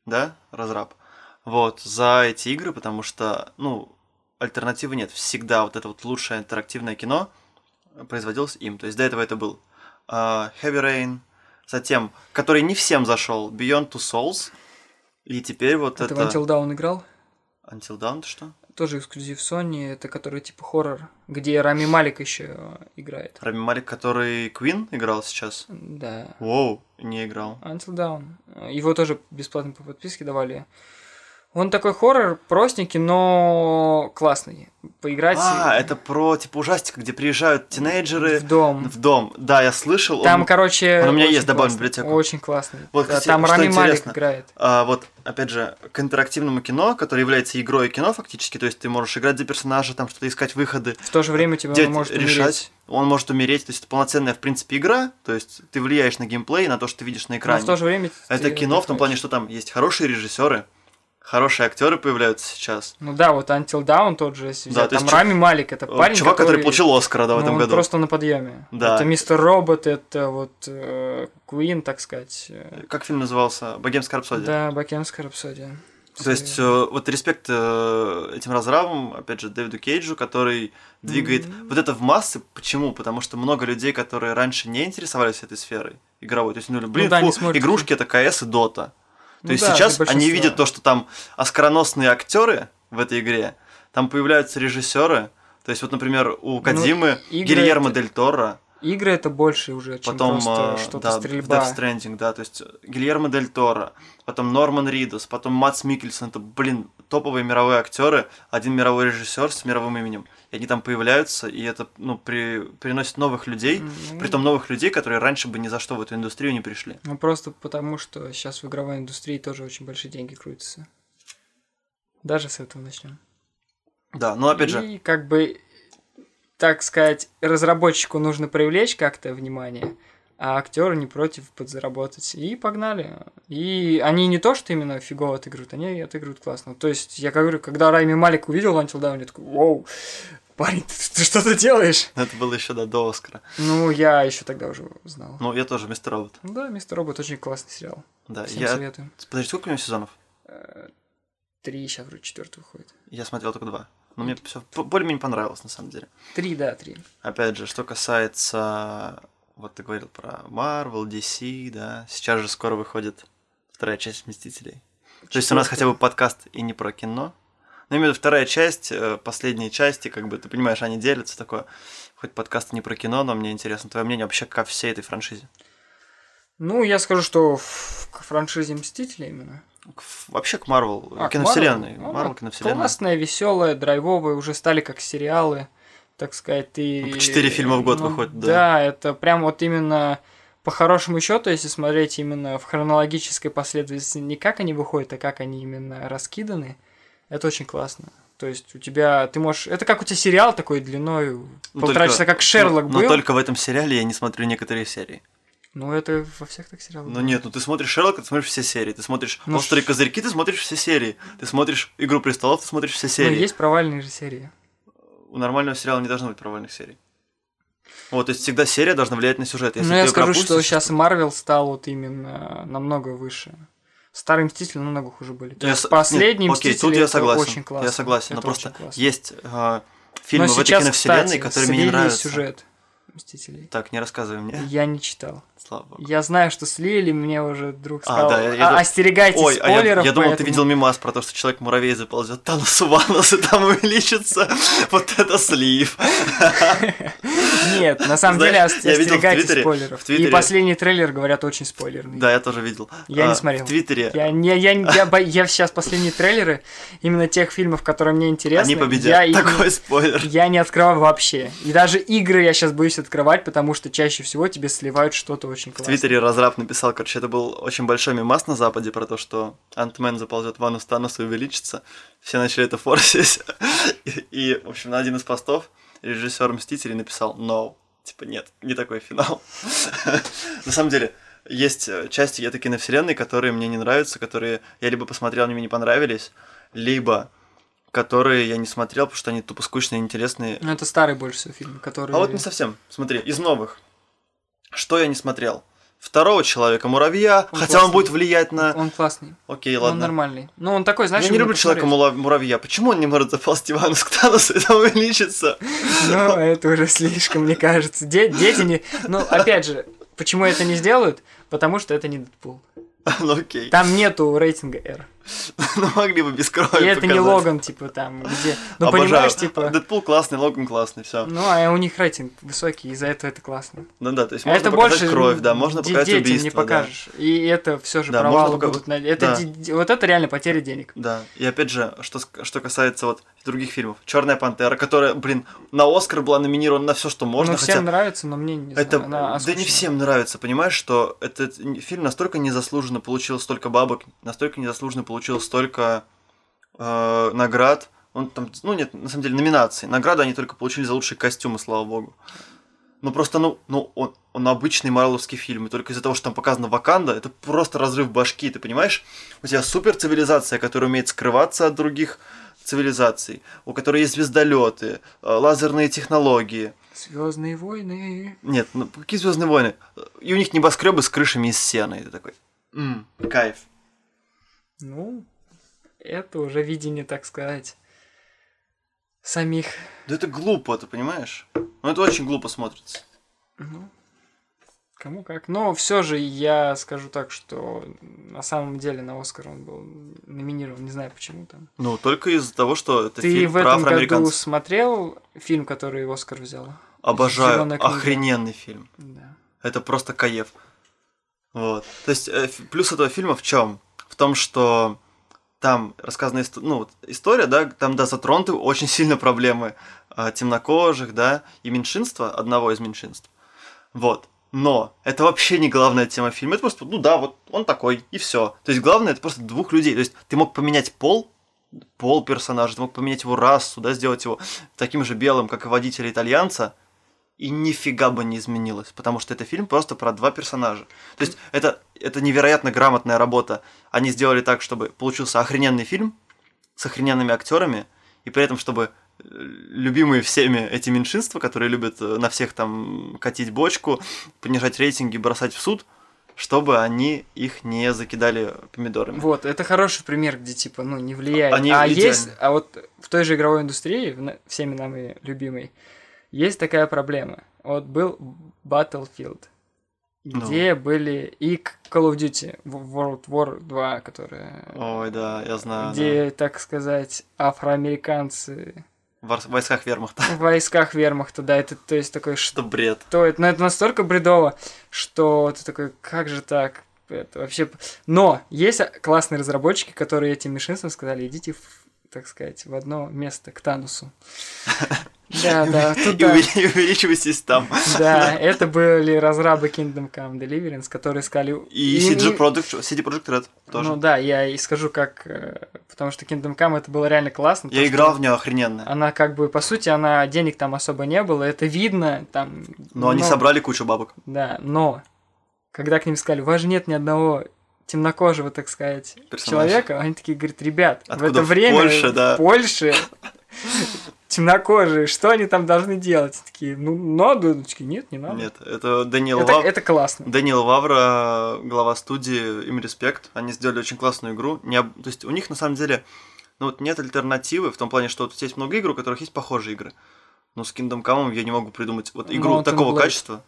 A: да? Разраб. Вот, за эти игры, потому что, ну, альтернативы нет. Всегда вот это вот лучшее интерактивное кино производилось им. То есть до этого это был а, Heavy Rain, затем, который не всем зашел, Beyond Two Souls, и теперь вот
B: Ты
A: это...
B: в Until Dawn играл?
A: Until Dawn, ты что?
B: Тоже эксклюзив Sony, это который типа хоррор, где Рами Малик еще играет.
A: Рами Малик, который Queen играл сейчас?
B: Да.
A: Воу, не играл.
B: Until Dawn. Его тоже бесплатно по подписке давали. Он такой хоррор, простенький, но классный. Поиграть
A: А, это про типа ужастик, где приезжают тинейджеры
B: в дом.
A: в дом. Да, я слышал.
B: Там,
A: он-
B: короче,
A: он у меня есть, добавлен в библиотеку.
B: Очень классный.
A: Вот,
B: Да,
A: кстати,
B: там Рами Малик играет.
A: А, вот, опять же, к интерактивному кино, которое является игрой кино фактически, то есть ты можешь играть за персонажа, там что-то искать выходы,
B: В то же время
A: делать,
B: он может
A: решать.
B: умереть.
A: Он может умереть, то есть это полноценная, в принципе, игра, то есть ты влияешь на геймплей, на то, что ты видишь на
B: Но
A: экране.
B: в то же время...
A: Это кино в том плане, что там есть хорошие режиссеры, хорошие актеры появляются сейчас.
B: Ну да, вот Until Dawn тот же, если
A: Да,
B: взять,
A: то есть
B: там
A: чё-
B: Рами Малик, это парень,
A: Чувак, который получил Оскара, да, в
B: ну,
A: этом
B: он
A: году.
B: просто на подъеме.
A: Да.
B: Это Мистер Робот, это вот э, Queen, так сказать.
A: Как фильм назывался? Богемская рапсодия.
B: Да, Бакемская рапсодия.
A: То есть, э, вот респект э, этим разрабам, опять же, Дэвиду Кейджу, который двигает
B: Мгм.
A: вот это в массы. Почему? Потому что много людей, которые раньше не интересовались этой сферой игровой, то есть, ну, блин,
B: да,
A: фу, игрушки это КС и Дота. То
B: Ну
A: есть
B: да,
A: сейчас они видят то, что там оскароносные актеры в этой игре, там появляются режиссеры. То есть, вот, например, у Кадзимы
B: Ну,
A: Гильермо
B: это-
A: Дель Торо,
B: Игры это больше уже, чем
A: потом
B: просто
A: э,
B: что-то
A: да,
B: стрельба.
A: Death Stranding, да, то есть Гильермо Дель Торо, потом Норман Ридус, потом Матс Микельсон, это, блин, топовые мировые актеры, один мировой режиссер с мировым именем. И они там появляются, и это, ну, при, приносит новых людей,
B: Ну,
A: притом новых людей, которые раньше бы ни за что в эту индустрию не пришли.
B: Ну просто потому, что сейчас в игровой индустрии тоже очень большие деньги крутятся. Даже с этого начнем.
A: Да, но опять же,
B: И как бы, так сказать, разработчику нужно привлечь как-то внимание, а актеры не против подзаработать. И погнали. И они не то, что именно фигово отыгрывают, они отыгрывают классно. То есть, я говорю, когда Райми Малик увидел Until Dawn, я такой, вау, парень, ты, ты что ты делаешь? *laughs*
A: это было еще да, до Оскара.
B: Ну, я еще тогда уже знал.
A: Ну, я тоже мистер робот.
B: Да, Мистер Робот очень классный сериал.
A: Да,
B: Всем
A: я...
B: советую.
A: Подожди, сколько у него сезонов?
B: Три, сейчас вроде четвертый выходит.
A: Я смотрел только два. Но мне все более-менее понравилось, на самом деле.
B: Три, да, три.
A: Опять же, что касается... Вот ты говорил про Marvel, DC, да. Сейчас же скоро выходит вторая часть Мстителей. То есть у нас хотя бы подкаст и не про кино. Но именно вторая часть, э, последние части, как бы, ты понимаешь, они делятся такое. Хоть подкаст не про кино, но мне интересно твое мнение вообще ко всей этой франшизе.
B: Ну, я скажу, что к франшизе Мстителей именно.
A: К- Вообще к Марвел,
B: А,
A: киновселенной.
B: Marvel?
A: Марвел,
B: Она
A: киновселенная.
B: Классная, веселая, драйвовая, уже стали как сериалы, так сказать, ты...
A: Ну, четыре фильма в год
B: Ну,
A: выходит, да.
B: Да, это прям вот именно по хорошему счету, если смотреть именно в хронологической последовательности, не как они выходят, а как они именно раскиданы, это очень классно. То есть у тебя, ты можешь, это как у тебя сериал такой длиной
A: Ну,
B: полтора
A: только-
B: часа, как Шерлок
A: но,
B: был.
A: Но только в этом сериале я не смотрю некоторые серии.
B: Ну это во всех так сериалах.
A: Ну нет, ну ты смотришь Шерлока, ты смотришь все серии. Ты смотришь
B: Ну,
A: Острые
B: ш-
A: козырьки, ты смотришь все серии. Ты смотришь Игру престолов, ты смотришь все
B: Ну,
A: серии.
B: есть провальные же серии.
A: У нормального сериала не должно быть провальных серий. Вот, то есть всегда серия должна влиять на сюжет. Если
B: Ну, я скажу, что сейчас Марвел стал вот именно намного выше. Старые Мстители намного хуже были. То
A: Я
B: есть
A: с-
B: последние
A: нет, окей,
B: Мстители
A: тут я согласен.
B: очень классно.
A: Я согласен, но
B: Это
A: просто
B: очень классно.
A: есть э, фильмы
B: Но
A: в этой киновселенной,
B: кстати,
A: которые мне не нравятся.
B: сюжет Мстителей.
A: Так, не рассказывай мне.
B: Я не читал.
A: Слава богу.
B: Я знаю, что слили, мне уже друг
A: А,
B: сказал,
A: да, я- я
B: «А,
A: дум-
B: остерегайтесь
A: Ой, а я,
B: спойлеров.
A: я думал, ты
B: поэтому-
A: видел мимас про то, что человек-муравей заползет Танос Ванос, и там увеличится. Вот это слив.
B: Нет, на самом деле остерегайтесь спойлеров. И последний трейлер, говорят, очень спойлерный.
A: Да, я тоже видел.
B: Я
A: А,
B: не смотрел.
A: В Твиттере
B: Я, сейчас последние трейлеры, именно тех фильмов, которые мне интересны,
A: они победят. Такой спойлер.
B: Я не открываю вообще. И даже игры я сейчас боюсь открывать, потому что чаще всего тебе сливают что-то очень
A: В
B: классное.
A: Твиттере разраб написал, короче, это был очень большой мимас на Западе про то, что Антмен заползет в ванну Танос и увеличится. Все начали это форсить. И, *laughs* и, в общем, на один из постов режиссер Мстителей написал «No». Типа, нет, не такой финал. *laughs* На самом деле, есть э, части этой киновселенной, которые мне не нравятся, которые я либо посмотрел, они мне не понравились, либо которые я не смотрел, потому что они тупо скучные, неинтересные,
B: Ну, это старый больше всего фильм, который...
A: а вот не совсем. Смотри, из новых. Что я не смотрел? Второго человека, муравья,
B: Он
A: хотя он
B: классный.
A: будет влиять на...
B: Он классный.
A: Окей,
B: Он
A: ладно.
B: нормальный. Ну, он такой, знаешь...
A: я не люблю человека
B: посмотреть.
A: муравья. Почему он не может заползти в анус к Таносу и там увеличиться?
B: Ну, это уже слишком, мне кажется. Де- дети не... Ну, опять же, почему это не сделают? Потому что это не Дэдпул. *laughs*
A: Ну окей.
B: Там нету рейтинга R. *laughs*
A: Ну могли бы без крови
B: И это не
A: показать.
B: Логан, типа, там, где... Ну,
A: Обожаю.
B: понимаешь, типа...
A: Дэдпул классный, Логан классный, все.
B: Ну, а у них рейтинг высокий, из-за этого это классно.
A: Ну да, то есть
B: А
A: можно
B: это
A: показать
B: больше
A: кровь, да, можно показать
B: детям
A: убийство.
B: не
A: да.
B: покажешь. И это все же
A: Да,
B: провалы
A: можно
B: будут. Это,
A: да.
B: Вот это реально потеря денег.
A: Да, и опять же, что, что касается вот других фильмов. Черная пантера, которая, блин, на Оскар была номинирована на все, что можно,
B: ну,
A: хотя
B: всем нравится, но мне не
A: Это,
B: знаю,
A: да не всем нравится, понимаешь, что этот фильм настолько незаслуженно получил столько бабок, настолько незаслуженно получил столько э, наград. Он там, ну нет, на самом деле номинации. Награды они только получили за лучшие костюмы, слава богу. Ну просто, ну, ну он, он обычный марловский фильм, и только из-за того, что там показана Ваканда, это просто разрыв башки, ты понимаешь? У тебя супер цивилизация, которая умеет скрываться от других цивилизаций, у которой есть звездолеты, э, лазерные технологии.
B: Звездные войны.
A: Нет, ну какие Звездные войны? И у них небоскребы с крышами из сена. И ты такой. «М, кайф.
B: Ну, это уже видение, так сказать, самих.
A: Да это глупо, ты понимаешь? Ну это очень глупо смотрится.
B: Ну, кому как. Но все же я скажу так, что на самом деле на Оскар он был номинирован, не знаю почему там.
A: Ну, только из-за того, что это
B: Ты
A: фильм
B: в
A: про
B: этом году смотрел фильм, который Оскар взял?
A: Обожаю. Охрененный фильм.
B: Да.
A: Это просто каев. Вот. То есть, э, плюс этого фильма в чем? В том, что там рассказана ну, история, да, там, да, затронуты очень сильно проблемы а, темнокожих, да, и меньшинства, одного из меньшинств. Вот. Но это вообще не главная тема фильма. Это просто, ну да, вот он такой, и все. То есть главное это просто двух людей. То есть ты мог поменять пол пол персонажа, ты мог поменять его расу, да, сделать его таким же белым, как и водителя итальянца, и нифига бы не изменилось, потому что это фильм просто про два персонажа. То есть это, это невероятно грамотная работа. Они сделали так, чтобы получился охрененный фильм с охрененными актерами, и при этом, чтобы э, любимые всеми эти меньшинства, которые любят э, на всех там катить бочку, понижать рейтинги, бросать в суд, чтобы они их не закидали помидорами.
B: Вот, это хороший пример, где типа, ну, не влияет.
A: Они
B: а
A: идеальны.
B: есть, а вот в той же игровой индустрии, всеми нами любимой, есть такая проблема. Вот был Battlefield,
A: Ну.
B: где были и Call of Duty, World War 2, которая...
A: Ой, да, я знаю.
B: где, так сказать, афроамериканцы
A: да. В войсках вермахта.
B: в войсках вермахта, да, это то есть такой, что
A: бред.
B: это, но это настолько бредово, что ты такой, как же так? Это вообще... Но есть классные разработчики, которые этим меньшинствам сказали, идите, в, так сказать, в одно место, к Танусу. *laughs* Да, да,
A: И
B: туда.
A: и увеличивайтесь там.
B: Да, это были разрабы Kingdom Come Deliverance, которые сказали...
A: И
B: им-
A: CG Project, CD Project Red тоже.
B: Ну да, я и скажу как... э, Потому что Kingdom Come это было реально классно.
A: я играл в нее охрененно.
B: Она как бы, по сути, она денег там особо не было, это видно, там...
A: Но они
B: но-
A: собрали кучу бабок.
B: Да, но когда к ним сказали, у вас же нет ни одного темнокожего, так сказать,
A: Персонажа.
B: человека, они такие говорят, ребят, в
A: Откуда
B: это
A: в
B: время
A: Польше, да.
B: в Польше темнокожие, что они там должны делать? Такие, ну, надо, такие, нет, не надо.
A: Нет, это Дэниел
B: это,
A: Вав-
B: это классно.
A: Дэниел Вавра, глава студии, им респект. Они сделали очень классную игру. Не об- То есть у них на самом деле ну, вот нет альтернативы в том плане, что вот есть много игр, у которых есть похожие игры. Но с Kingdom Come я не могу придумать вот игру
B: Mountain
A: такого
B: Blade.
A: качества.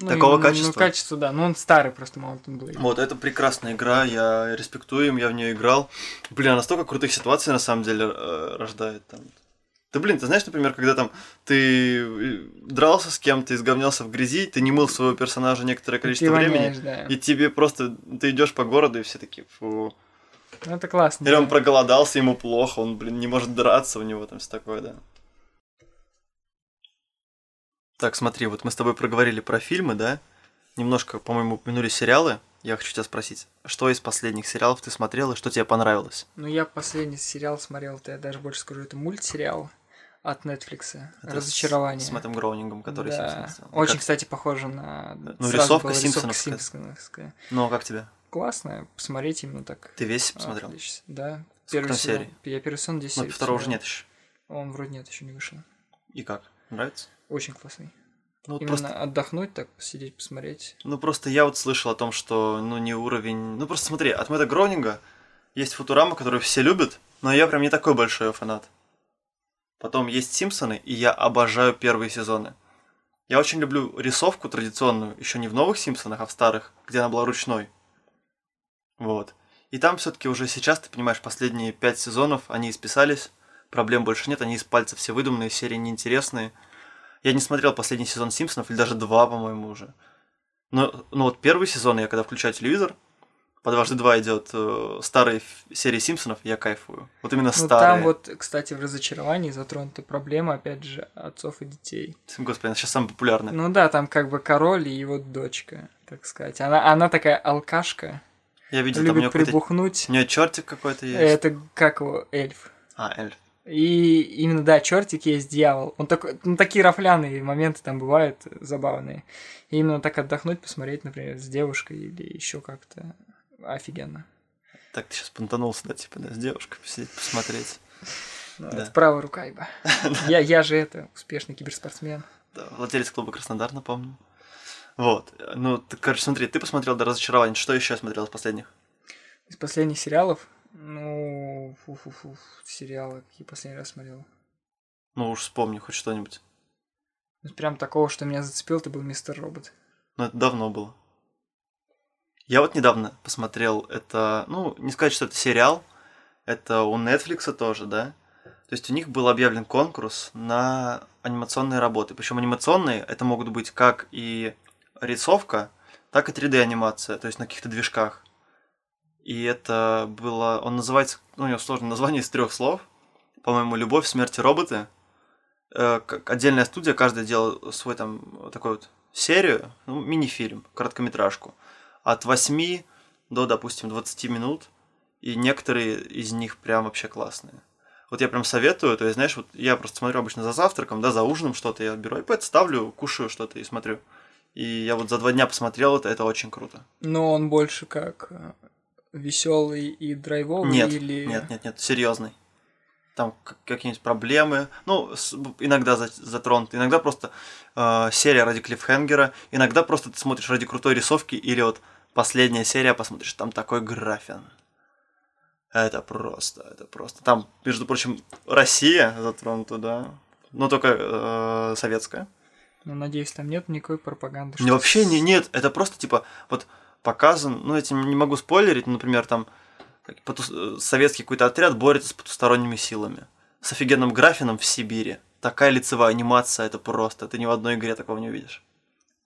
B: Ну,
A: такого
B: и,
A: качества.
B: Ну, качество, да, ну он старый просто Mountain Blade.
A: Вот, это прекрасная игра, я респектую им, я в нее играл. Блин, она столько крутых ситуаций на самом деле э, рождает там. Да блин, ты знаешь, например, когда там ты э, дрался с кем-то, изговнялся в грязи, ты не мыл своего персонажа некоторое количество
B: Ты
A: времени,
B: воняешь, да.
A: и тебе просто, ты идешь по городу, и все такие, фу.
B: Ну, это классно.
A: Или он
B: да.
A: проголодался, ему плохо, он, блин, не может драться, у него там все такое, да. Так, смотри, вот мы с тобой проговорили про фильмы, да? Немножко, по-моему, упомянули сериалы. Я хочу тебя спросить, что из последних сериалов ты смотрел и что тебе понравилось?
B: Ну, я последний сериал смотрел, я даже больше скажу, это мультсериал от Netflix.
A: Это
B: Разочарование.
A: С, с Мэттом Гроунингом, который
B: да.
A: Симпсоны сделал. И
B: Очень,
A: как-
B: кстати, похоже на...
A: Ну, рисовка симпсоновская.
B: симпсоновская.
A: Ну, а как тебе?
B: Классно, посмотреть именно так.
A: Ты весь посмотрел?
B: Отлично. Да.
A: Там
B: сезон.
A: серий?
B: Я первый сезон 10
A: Ну, второго уже нет еще.
B: Он вроде нет, еще не вышел.
A: И как? Нравится?
B: Очень классный.
A: Ну, вот
B: Именно
A: просто,
B: отдохнуть, так посидеть, посмотреть.
A: ну, просто я вот слышал о том, что, ну, не уровень... Ну, просто смотри, от Мэтта Гронинга есть Футурама, которую все любят, но я прям не такой большой фанат. Потом есть Симпсоны, и я обожаю первые сезоны. Я очень люблю рисовку традиционную, еще не в новых Симпсонах, а в старых, где она была ручной. Вот. И там все-таки уже сейчас, ты понимаешь, последние пять сезонов они исписались, проблем больше нет, они из пальца все выдуманные, серии неинтересные. Я не смотрел последний сезон Симпсонов, или даже два, по-моему, уже. Но, но вот первый сезон, я когда включаю телевизор, по дважды два идет э, старые серии Симпсонов, я кайфую. Вот именно
B: Ну,
A: старые.
B: там вот, кстати, в разочаровании затронута проблема, опять же, отцов и детей.
A: Господи, она сейчас самая популярная.
B: Ну да, там как бы король и его дочка, так сказать. Она, она такая алкашка,
A: я видел, там у нее
B: любит прибухнуть.
A: У нее чертик какой-то есть.
B: Это как его, эльф.
A: А, эльф.
B: И именно, да, чертик есть дьявол. Он такой, ну, такие рафляные моменты там бывают забавные. И именно так отдохнуть, посмотреть, например, с девушкой или еще как-то офигенно.
A: Так ты сейчас понтанулся, да, типа, да, с девушкой посидеть, посмотреть.
B: Ну,
A: Да.
B: Это правая рука, ибо. *laughs* Я, я же это, успешный киберспортсмен.
A: Да, владелец клуба Краснодар, напомню. Вот. Ну, ты, короче, смотри, ты посмотрел до разочарования. Что еще смотрел из последних?
B: Из последних сериалов, ну, фу-фу-фу, сериалы, какие последний раз смотрел.
A: Ну уж вспомни хоть что-нибудь.
B: Ну, Прям такого, что меня зацепил, это был Мистер Робот.
A: Ну, это давно было. Я вот недавно посмотрел это, ну, не сказать, что это сериал, это у Netflix тоже, да? То есть у них был объявлен конкурс на анимационные работы. Причем анимационные это могут быть как и рисовка, так и 3D-анимация, то есть на каких-то движках. И это было... Он называется... Ну, у него сложное название из трех слов. По-моему, «Любовь, смерть и роботы». Э, как отдельная студия, каждая делала свой там такой вот серию, ну, мини-фильм, короткометражку. От 8 до, допустим, 20 минут. и некоторые из них прям вообще классные. Вот я прям советую, то есть, знаешь, вот я просто смотрю обычно за завтраком, да, за ужином что-то, я беру iPad, ставлю, кушаю что-то и смотрю. И я вот за два дня посмотрел это, это очень круто.
B: Но он больше как веселый и драйвовый
A: Нет,
B: или...
A: нет, нет, нет, серьезный. Там какие-нибудь проблемы, ну, иногда за- затронуты, иногда просто э, серия ради клиффхенгера, иногда просто ты смотришь ради крутой рисовки, или вот последняя серия посмотришь, там такой графин. Это просто, это просто. Там, между прочим, Россия затронута, да, но только э, советская.
B: Ну, надеюсь, там нет никакой пропаганды.
A: Не, вообще не, нет, это просто типа вот показан, ну этим не могу спойлерить, но, например, там э, советский какой-то отряд борется с потусторонними силами, с офигенным графином в Сибири. Такая лицевая анимация, это просто, ты ни в одной игре такого не увидишь.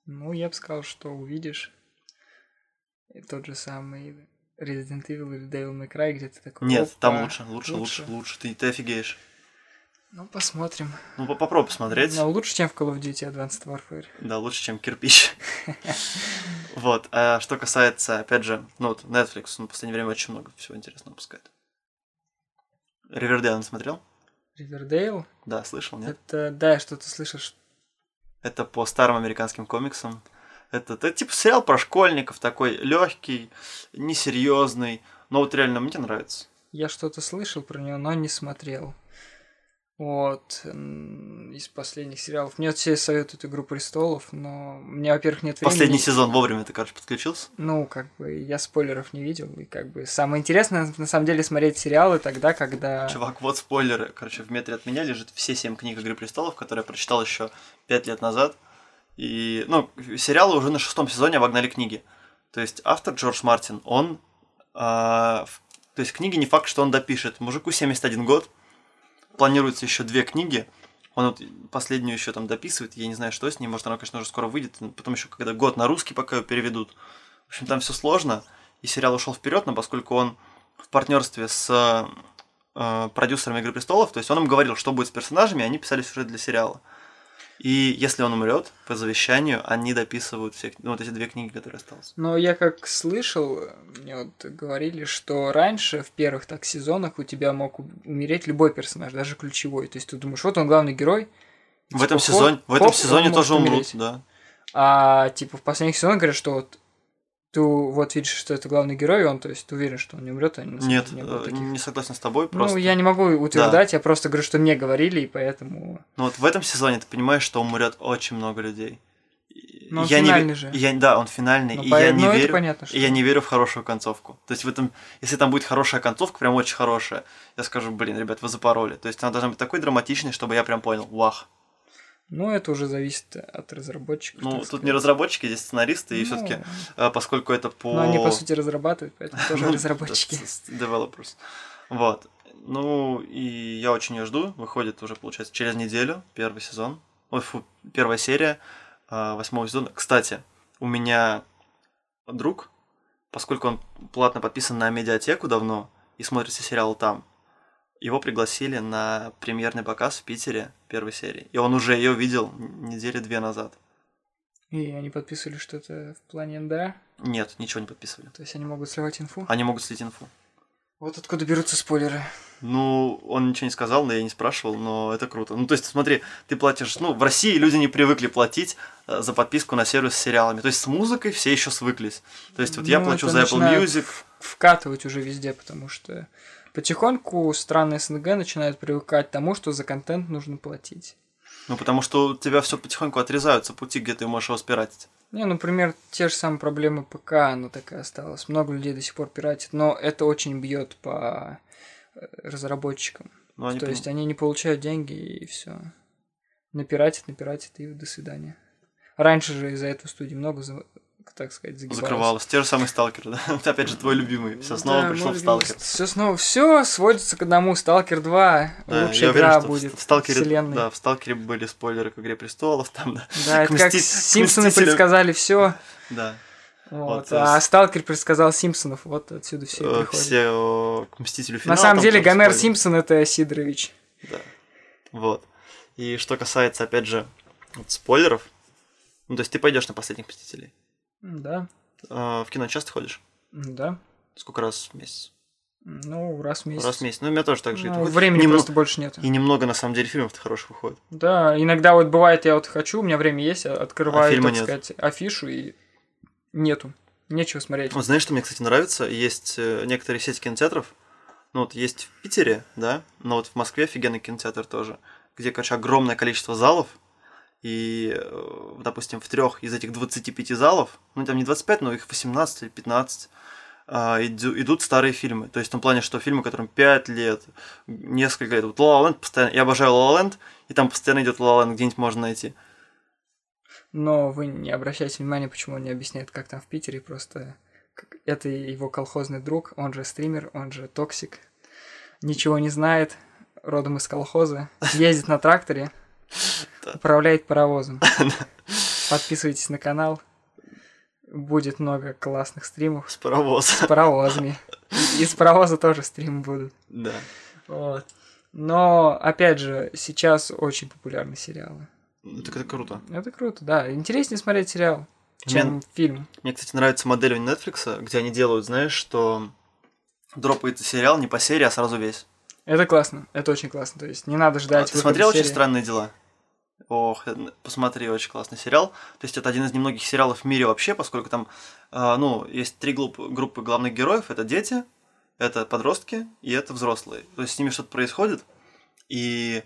B: Ну, я бы сказал, что увидишь и тот же самый Resident Evil или Devil May Cry, где ты такой...
A: Нет, там
B: «Опа,
A: лучше, лучше, лучше, лучше, ты, ты офигеешь.
B: Ну, посмотрим.
A: Ну по- попробуй посмотреть.
B: Но лучше, чем в Call of Duty Advanced Warfare.
A: Да, лучше, чем кирпич. *laughs* Вот. А что касается, опять же, ну вот Netflix, он в последнее время очень много всего интересного выпускает. Ривердейл смотрел?
B: Ривердейл?
A: Да, слышал, нет?
B: Это, да, я что-то слышал.
A: Это по старым американским комиксам. Это, это типа сериал про школьников, такой легкий, несерьезный. Но вот реально мне нравится.
B: Я что-то слышал про него, но не смотрел. Вот, из последних сериалов. Мне все советуют «Игру престолов», но мне, во-первых, нет времени.
A: Последний сезон вовремя ты, короче, подключился.
B: Ну, как бы, я спойлеров не видел, и как бы самое интересное, на самом деле, смотреть сериалы тогда, когда...
A: Чувак, вот спойлеры. Короче, в метре от меня лежит все семь книг Игры престолов, которые я прочитал еще пять лет назад. И, ну, сериалы уже на шестом сезоне обогнали книги. То есть автор Джордж Мартин, он... в- то есть книги не факт, что он допишет. Мужику 71 год, планируется еще две книги. Он вот последнюю еще там дописывает, я не знаю, что с ней, может, она, конечно, уже скоро выйдет, потом еще когда год на русский пока ее переведут. В общем, там все сложно, и сериал ушел вперед, но поскольку он в партнерстве с э, продюсерами Игры престолов, то есть он им говорил, что будет с персонажами, и они писали сюжет для сериала. И если он умрет, по завещанию, они дописывают все, ну, вот эти две книги, которые остались.
B: Но я как слышал, мне вот говорили, что раньше, в первых так сезонах, у тебя мог умереть любой персонаж, даже ключевой. То есть ты думаешь, вот он главный герой.
A: В этом
B: типа,
A: сезоне,
B: хоп,
A: в этом
B: хоп,
A: сезоне
B: он
A: тоже умрут,
B: умереть.
A: да.
B: А типа в последних сезонах говорят, что вот ты вот видишь, что это главный герой, он, то есть, ты уверен, что он не умрет, а самом
A: Нет,
B: не было
A: э,
B: таких.
A: не согласен с тобой,
B: Ну,
A: просто.
B: я не могу утверждать, я просто говорю, что мне говорили, и поэтому.
A: Ну вот в этом сезоне ты понимаешь, что умрет очень много людей. И
B: Но он
A: я не
B: финальный
A: ве-
B: же.
A: Я, да, он финальный,
B: Ну,
A: и
B: по-
A: я не
B: ну, это
A: верю.
B: понятно, что.
A: И я не верю в хорошую концовку. То есть в этом, если там будет хорошая концовка, прям очень хорошая, я скажу, блин, ребят, вы запороли. То есть она должна быть такой драматичной, чтобы я прям понял, вах.
B: Ну, это уже зависит от разработчиков.
A: Ну, тут
B: сказать.
A: не разработчики, здесь сценаристы, и
B: Ну,
A: все-таки, поскольку это по...
B: Ну, они, по сути, разрабатывают, поэтому тоже *laughs* разработчики.
A: Developers. Вот. Ну, и я очень ее жду. Выходит уже, получается, через неделю первый сезон. Ой, фу, первая серия а, восьмого сезона. Кстати, у меня друг, поскольку он платно подписан на медиатеку давно и смотрит все сериалы там, его пригласили на премьерный показ в Питере первой серии. И он уже ее видел недели две назад.
B: И они подписывали что-то в плане НДА,
A: Нет, ничего не подписывали.
B: то есть они могут сливать инфу.
A: Они могут слить инфу.
B: Вот откуда берутся спойлеры.
A: Ну, он ничего не сказал, но я не спрашивал, но это круто. Ну, то есть, смотри, ты платишь... Ну, в России люди не привыкли платить э, за подписку на сервис с сериалами. То есть, с музыкой все еще свыклись. То есть, вот я
B: Ну,
A: плачу
B: это
A: за Apple Music.
B: Вкатывать уже везде, потому что потихоньку страны СНГ начинают привыкать к тому, что за контент нужно платить.
A: Ну, потому что у тебя все потихоньку отрезаются пути, где ты можешь его спиратить.
B: Не, например, те же самые проблемы ПК, она такая осталась. Много людей до сих пор пиратит, но это очень бьет по э, разработчикам.
A: Ну, они
B: То
A: пон-
B: есть они не получают деньги и все. Напиратит, напиратит и до свидания. Раньше же из-за этого студии много, так сказать, загибалось.
A: закрывалось. Те же самые сталкеры, да? *laughs* Это опять же твой любимый. Все снова пришел в сталкер.
B: Все снова, все сводится к одному. Сталкер 2
A: Да,
B: лучшая
A: я уверен,
B: игра
A: что в-
B: будет
A: в Сталкере,
B: вселенной.
A: да, в Сталкере были спойлеры к Игре Престолов, там, да.
B: Да, *laughs* это как Симпсоны предсказали все. *laughs*
A: Да.
B: Вот.
A: Вот,
B: а
A: э,
B: Сталкер предсказал Симпсонов. Вот отсюда все и
A: Э,
B: приходит.
A: Все э, к Мстителю
B: На
A: финал,
B: самом
A: там
B: деле Гомер
A: спойлер.
B: Симпсон это Сидорович.
A: Да. Вот. И что касается, опять же, вот спойлеров, ну, то есть ты пойдешь на последних Мстителей.
B: Да,
A: Э, в кино часто ходишь?
B: да.
A: Сколько раз в месяц?
B: Ну, раз в месяц.
A: Раз в месяц. Ну, у меня тоже так же.
B: Ну,
A: Это
B: времени
A: немного-
B: просто больше нет.
A: И немного, на самом деле, фильмов-то хороших выходит.
B: Да, иногда вот бывает, я вот хочу, у меня время есть, а открываю,
A: А
B: так
A: нет.
B: сказать, афишу и нету. Нечего смотреть.
A: Вот знаешь, что мне, кстати, нравится? Есть э, некоторые сети кинотеатров, ну вот есть в Питере, да, но вот в Москве офигенный кинотеатр тоже, где, короче, огромное количество залов, и, э, допустим, в трех из этих 25 залов, ну там не 25, но их 18 или 15, а, иду- идут старые фильмы. То есть в том плане, что фильмы, которым 5 лет, несколько лет. Вот La La постоянно... Я обожаю La La и там постоянно идет La La где-нибудь можно найти.
B: Но вы не обращайте внимания, почему он не объясняет, как там в Питере, просто это его колхозный друг, он же стример, он же токсик, ничего не знает, родом из колхоза, ездит на тракторе. Управляет паровозом. *laughs* Подписывайтесь на канал, будет много классных стримов
A: С паровоза.
B: с паровозами. И с паровоза тоже стримы будут.
A: Да.
B: Вот. Но, опять же, сейчас очень популярны сериалы.
A: Ну, Так это круто.
B: Это круто, да. Интереснее смотреть сериал,
A: Мне-
B: чем фильм.
A: Мне, кстати, нравится модель у Netflix, где они делают, знаешь, что дропается сериал не по серии, а сразу весь.
B: Это классно, это очень классно. То есть не надо
A: А
B: ждать.
A: ты
B: выхода
A: смотрел «Очень
B: серии.
A: странные дела»? Ох, э, посмотри, очень классный сериал. То есть это один из немногих сериалов в мире вообще, поскольку там, а, ну, есть три группы, группы главных героев. Это дети, это подростки и это взрослые. То есть с ними что-то происходит. И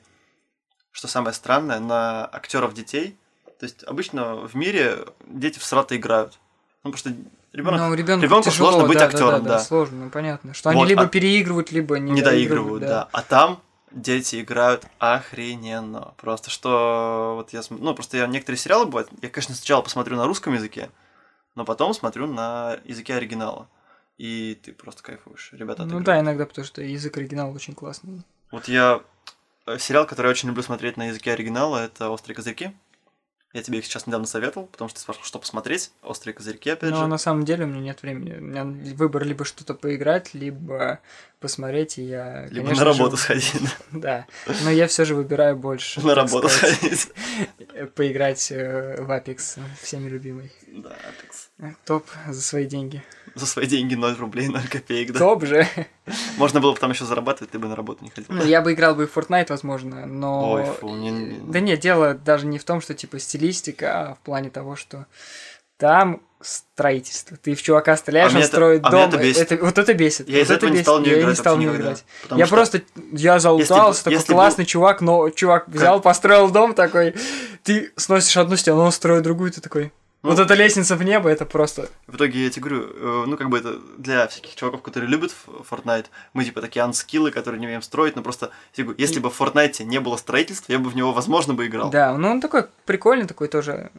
A: что самое странное, на актеров детей, то есть обычно в мире дети в срата играют. Ну, потому что ребенок
B: Ну, ребенку,
A: ребенку
B: тяжело,
A: сложно быть
B: да,
A: актером,
B: да,
A: да.
B: сложно, ну понятно. Что
A: Вот,
B: они либо
A: а-
B: переигрывают, либо не,
A: не доигрывают, да. А там дети играют охрененно. Просто что вот я смотрю, ну просто я некоторые сериалы бывают, я, конечно, сначала посмотрю на русском языке, но потом смотрю на языке оригинала. И ты просто кайфуешь. Ребята
B: Ну да, иногда, потому что язык оригинала очень классный.
A: Вот я... э, Сериал, который я очень люблю смотреть на языке оригинала, это «Острые козырьки». Я тебе их сейчас недавно советовал, потому что ты спрашивал, что посмотреть. «Острые козырьки», опять
B: Но
A: же.
B: на самом деле у меня нет времени. У меня выбор либо что-то поиграть, либо посмотреть, и я,
A: Либо
B: конечно
A: на
B: же,
A: работу сходить. *laughs*
B: Да, но я все же выбираю больше.
A: На работу
B: сказать,
A: сходить. *laughs*
B: Поиграть э, в Apex, всеми любимый.
A: Да, Apex.
B: Э, Топ за свои деньги.
A: За свои деньги 0 рублей, 0 копеек, да.
B: Топ же.
A: Можно было бы там еще зарабатывать, ты бы на работу не ходил.
B: Ну, я бы играл бы в Fortnite, возможно, но...
A: Ой, фу, не-
B: Да нет, дело даже не в том, что типа стилистика, а в плане того, что там строительство. Ты в чувака стреляешь,
A: А
B: он
A: это-
B: строит
A: а
B: дом.
A: это бесит.
B: вот это бесит.
A: Я
B: вот
A: из-за
B: это
A: этого не
B: бесит.
A: стал в неё
B: я
A: играть
B: не стал
A: никогда.
B: играть.
A: Потому
B: Я
A: что
B: просто, я залутался,
A: бы-
B: такой
A: если
B: классный чувак, но чувак взял, построил дом такой, ты сносишь одну стену, он строит другую, ты такой...
A: Ну,
B: вот эта лестница в небо, это просто...
A: В итоге я тебе говорю, э, ну как бы это для всяких чуваков, которые любят Fortnite, мы типа такие анскиллы, которые не умеем строить, но просто говорю, если бы в Fortnite не было строительства, я бы в него, возможно, бы играл.
B: Да, ну он такой прикольный, такой тоже.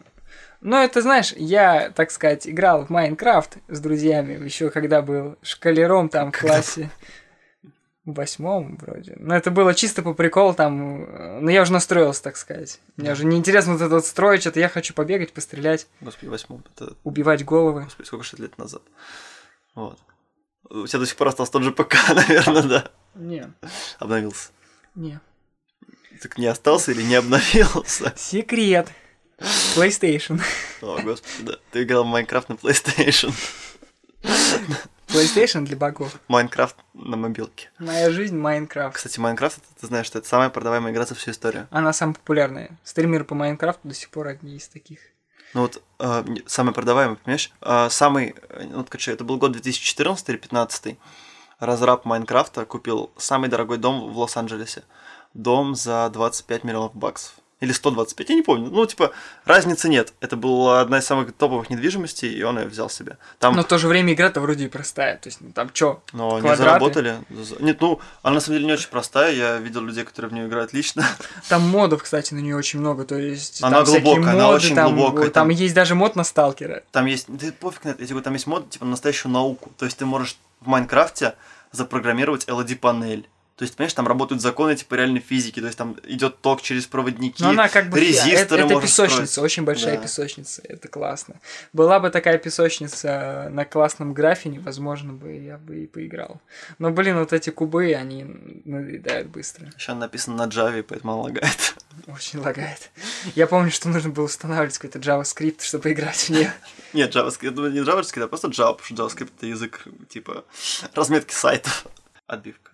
B: Но это, знаешь, я, так сказать, играл в Майнкрафт с друзьями, еще когда был шкалером там в классе. В восьмом вроде. Но это было чисто по приколу там. э, Но я уже настроился, так сказать. Мне
A: Да.
B: уже неинтересно вот это вот строить, что-то я хочу побегать, пострелять,
A: Господи, восьмом, это,
B: убивать головы.
A: господи, сколько же лет назад. Вот. У тебя до сих пор остался тот же ПК, *laughs* наверное, да.
B: Не,
A: Обновился.
B: не.
A: Так не остался или не обновился? *laughs*
B: Секрет. PlayStation.
A: О, господи, да. Ты играл в Minecraft на PlayStation. *laughs*
B: PlayStation для богов.
A: Minecraft на мобилке.
B: Моя жизнь Minecraft.
A: Кстати, Minecraft, ты знаешь, что это самая продаваемая игра за всю историю.
B: Она самая популярная. Стримеры по Майнкрафту до сих пор одни из таких.
A: Ну вот, э, самый продаваемый, понимаешь? Э, самый, э, ну, вот, короче, это был год 2014 или 2015 разраб Майнкрафта купил самый дорогой дом в Лос-Анджелесе. Дом за 25 миллионов баксов. Или 125, я не помню. Ну, типа, разницы нет. Это была одна из самых топовых недвижимостей, и он ее взял себе. Там,
B: Но в то же время игра-то вроде и простая. То есть, ну, там чё?
A: но не
B: квадраты.
A: заработали. Нет, ну, она на самом деле не очень простая. Я видел людей, которые в нее играют лично. *laughs*
B: Там модов, кстати, на нее очень много. То есть,
A: Она
B: там
A: глубокая, она
B: моды,
A: очень
B: там,
A: глубокая,
B: Там,
A: там-
B: есть даже мод на сталкера.
A: Там есть, да пофиг на это, я тебе говорю, там есть мод, типа, на настоящую науку. То есть ты можешь в Майнкрафте запрограммировать LED-панель. То есть, понимаешь, там работают законы типа реальной физики, то есть там идет ток через проводники,
B: Но она как бы
A: резисторы
B: это, это песочница,
A: строить.
B: очень большая
A: Да.
B: песочница. Это классно. Была бы такая песочница на классном графине, возможно бы я бы и поиграл. Но, блин, вот эти кубы, они надоедают быстро.
A: Еще написано на Java, поэтому она лагает.
B: Очень лагает. Я помню, что нужно было устанавливать какой-то JavaScript, чтобы играть в нее.
A: Нет, JavaScript, не JavaScript, а просто Java, потому что JavaScript это язык, типа, разметки сайтов. отбивка.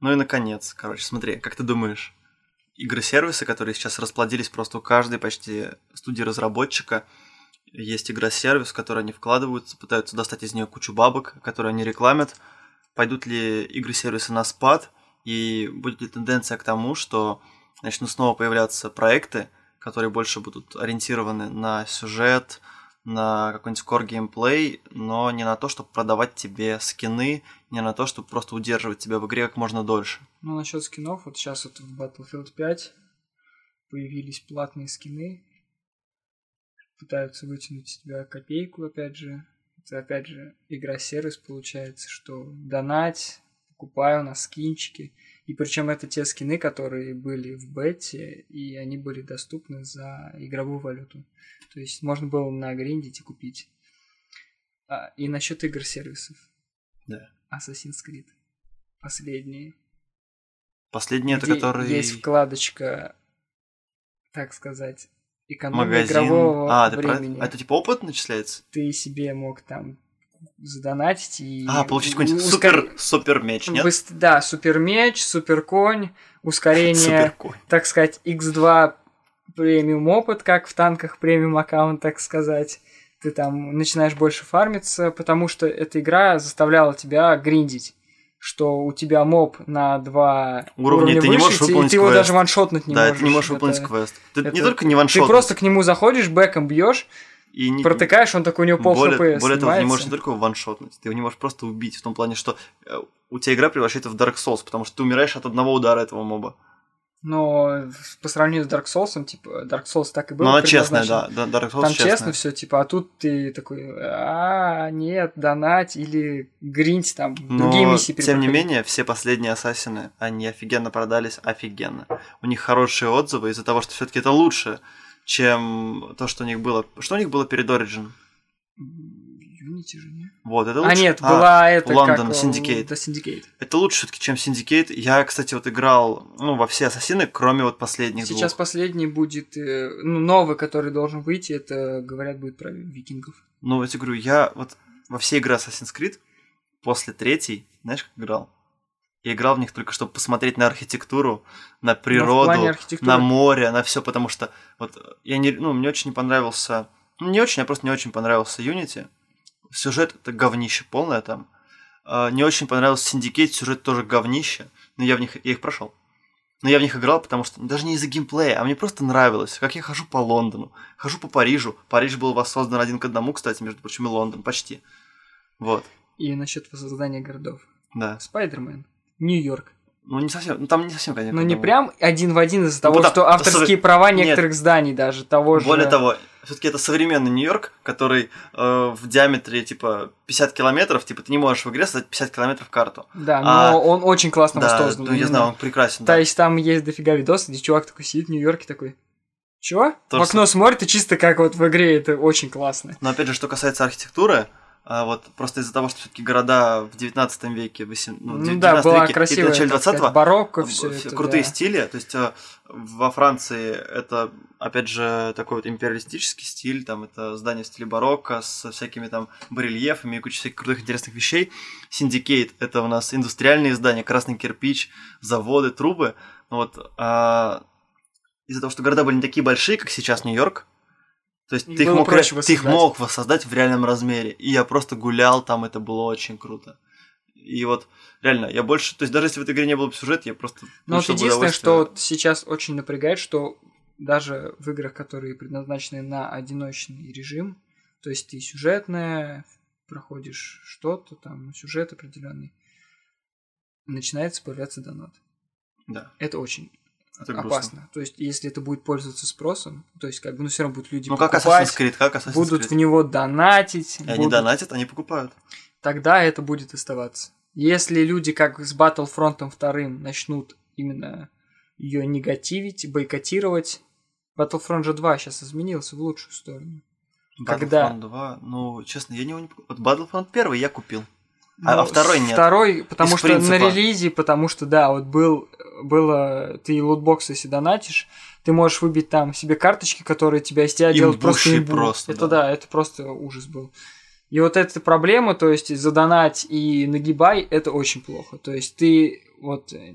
A: Ну и наконец, короче, смотри, как ты думаешь, игры-сервисы, которые сейчас расплодились просто у каждой почти студии разработчика, есть игра-сервис, в который они вкладываются, пытаются достать из нее кучу бабок, которые они рекламят. Пойдут ли игры-сервисы на спад, и будет ли тенденция к тому, что начнут снова появляться проекты, которые больше будут ориентированы на сюжет, на какой-нибудь core геймплей, но не на то, чтобы продавать тебе скины, не на то, чтобы просто удерживать тебя в игре как можно дольше.
B: Ну, насчет скинов, вот сейчас вот в Battlefield 5 появились платные скины, пытаются вытянуть из тебя копейку, опять же. Это, опять же, игра-сервис получается, что донать, покупаю на скинчики. И причем это те скины, которые были в бете, и они были доступны за игровую валюту. То есть можно было на гриндить и купить. А, и насчет игр-сервисов.
A: Да.
B: Assassin's Creed. Последние.
A: Последние это которые...
B: Есть вкладочка, так сказать, экономия
A: Магазин.
B: игрового
A: а,
B: времени.
A: Про... Это типа опыт начисляется?
B: Ты себе мог там задонатить и...
A: А, получить какой-нибудь
B: ускор-
A: супер, супер меч, нет?
B: Быс- Да, супер меч, супер конь, ускорение, так сказать, x2 премиум опыт, как в танках премиум аккаунт, так сказать. Ты там начинаешь больше фармиться, потому что эта игра заставляла тебя гриндить что у тебя моб на два
A: Уровня
B: уровня
A: ты не
B: выше,
A: можешь
B: и ты-
A: выполнить
B: и ты его
A: квест.
B: даже ваншотнуть не
A: да,
B: можешь.
A: ты не можешь
B: Это-
A: выполнить квест. Ты не
B: это-
A: только не
B: Ты
A: ваншот.
B: просто к нему заходишь, бэком бьешь,
A: и не...
B: протыкаешь, он такой, у него пол
A: более,
B: хп
A: более того, ты не можешь не
B: снимается.
A: только ваншотнуть, ты его не можешь просто убить, в том плане, что э, у тебя игра превращается в Dark Souls, потому что ты умираешь от одного удара этого моба.
B: Но по сравнению с Dark Souls, типа, Dark Souls так и был.
A: Но она честная, да, Dark Souls
B: Там честно все, типа, а тут ты такой, а, нет, донать или гринь там, другие
A: Но,
B: миссии
A: тем не
B: перепроходить».
A: менее, все последние ассасины, они офигенно продались, офигенно. У них хорошие отзывы из-за того, что все-таки это лучше, чем то, что у них было. Что у них было перед Origin?
B: Unity же, не?
A: Вот, это лучше.
B: А, нет,
A: А,
B: была это, как...
A: Syndicate.
B: Да, Syndicate.
A: Это лучше все-таки, чем Syndicate. Я, кстати, вот играл ну, во все ассасины, кроме вот последних
B: Сейчас
A: двух.
B: последний будет, э, ну, новый, который должен выйти, это, говорят, будет про викингов.
A: Ну, я тебе говорю, я вот во все игры Assassin's Creed после третьей, знаешь, как играл? Я играл в них только чтобы посмотреть на архитектуру, на природу,
B: плане архитектуры-
A: на море, на все, потому что вот я не, ну, мне очень не понравился, ну, не очень, а просто не очень понравился Unity. Сюжет это говнище полное там. А, Не очень понравился Syndicate, сюжет тоже говнище, но я в них, я их прошел. Но я в них играл, потому что даже не из-за геймплея, а мне просто нравилось, как я хожу по Лондону, хожу по Парижу. Париж был воссоздан один к одному, кстати, между прочим, и Лондон, почти. Вот,
B: И насчет воссоздания городов.
A: да.
B: Спайдермен. Нью-Йорк.
A: Ну, не совсем, ну, там не совсем, конечно.
B: Ну, не прям один в один из-за того,
A: потому-
B: что авторские права
A: нет.
B: некоторых зданий даже, того же...
A: Более того, все-таки это современный Нью-Йорк, который э, в диаметре типа 50 километров, типа ты не можешь в игре создать 50 километров карту.
B: Да, но
A: А,
B: он очень классно
A: да,
B: воссоздан.
A: ну, я знаю, он прекрасен.
B: То
A: да.
B: есть там есть дофига видосов, где чувак такой сидит в Нью-Йорке такой... Чего?
A: То
B: в окно смотрит, и чисто как вот в игре, это очень классно.
A: Но опять же, что касается архитектуры, а, вот просто из-за того, что все-таки города в 19 веке, восем- ну, в
B: Ну
A: 19
B: да, была
A: веке и
B: красивая,
A: в начале
B: так сказать,
A: 20
B: барокко, все
A: все
B: это,
A: крутые
B: да.
A: стили. То есть э, во Франции это, опять же, такой вот империалистический стиль, там это здание в стиле барокко с всякими там барельефами и кучей всяких крутых интересных вещей. Syndicate – это у нас индустриальные здания, красный кирпич, заводы, трубы. Вот, а из-за того, что города были не такие большие, как сейчас Нью-Йорк, то есть ты их, мог, ре- ты их
B: воссоздать.
A: мог воссоздать в реальном размере. И я просто гулял там, это было очень круто. И вот реально, я больше, то есть даже если в этой игре не было бы сюжета, я просто
B: Но вот единственное, что вот сейчас очень напрягает, что даже в играх, которые предназначены на одиночный режим, то есть ты сюжетная, проходишь что-то там, сюжет определенный, начинается появляться донат.
A: Да,
B: Это очень
A: это грустно.
B: опасно. То есть, если это будет пользоваться спросом, то есть, как бы, ну, все равно будут люди
A: Ну как
B: покупать,
A: Assassin's Creed, как Assassin's
B: будут
A: Creed.
B: в него донатить,
A: И они
B: будут-
A: донатят, они покупают.
B: тогда это будет оставаться. Если люди, как с Battlefront 2, начнут именно ее негативить, бойкотировать, Battlefront же 2 сейчас изменился в лучшую сторону. Когда?
A: Battlefront 2, ну, честно, я его не покупал. Вот Battlefront 1 я купил. А-
B: Но
A: а второй нет.
B: Второй, потому
A: Из
B: что на
A: принципа.
B: релизе, потому что, да, вот был, было, ты лутбокс, если донатишь, ты можешь выбить там себе карточки, которые тебя из тебя делают просто имбу.
A: просто,
B: Это
A: да.
B: да. это просто ужас был. И вот эта проблема, то есть задонать и нагибай, это очень плохо. То есть ты вот э,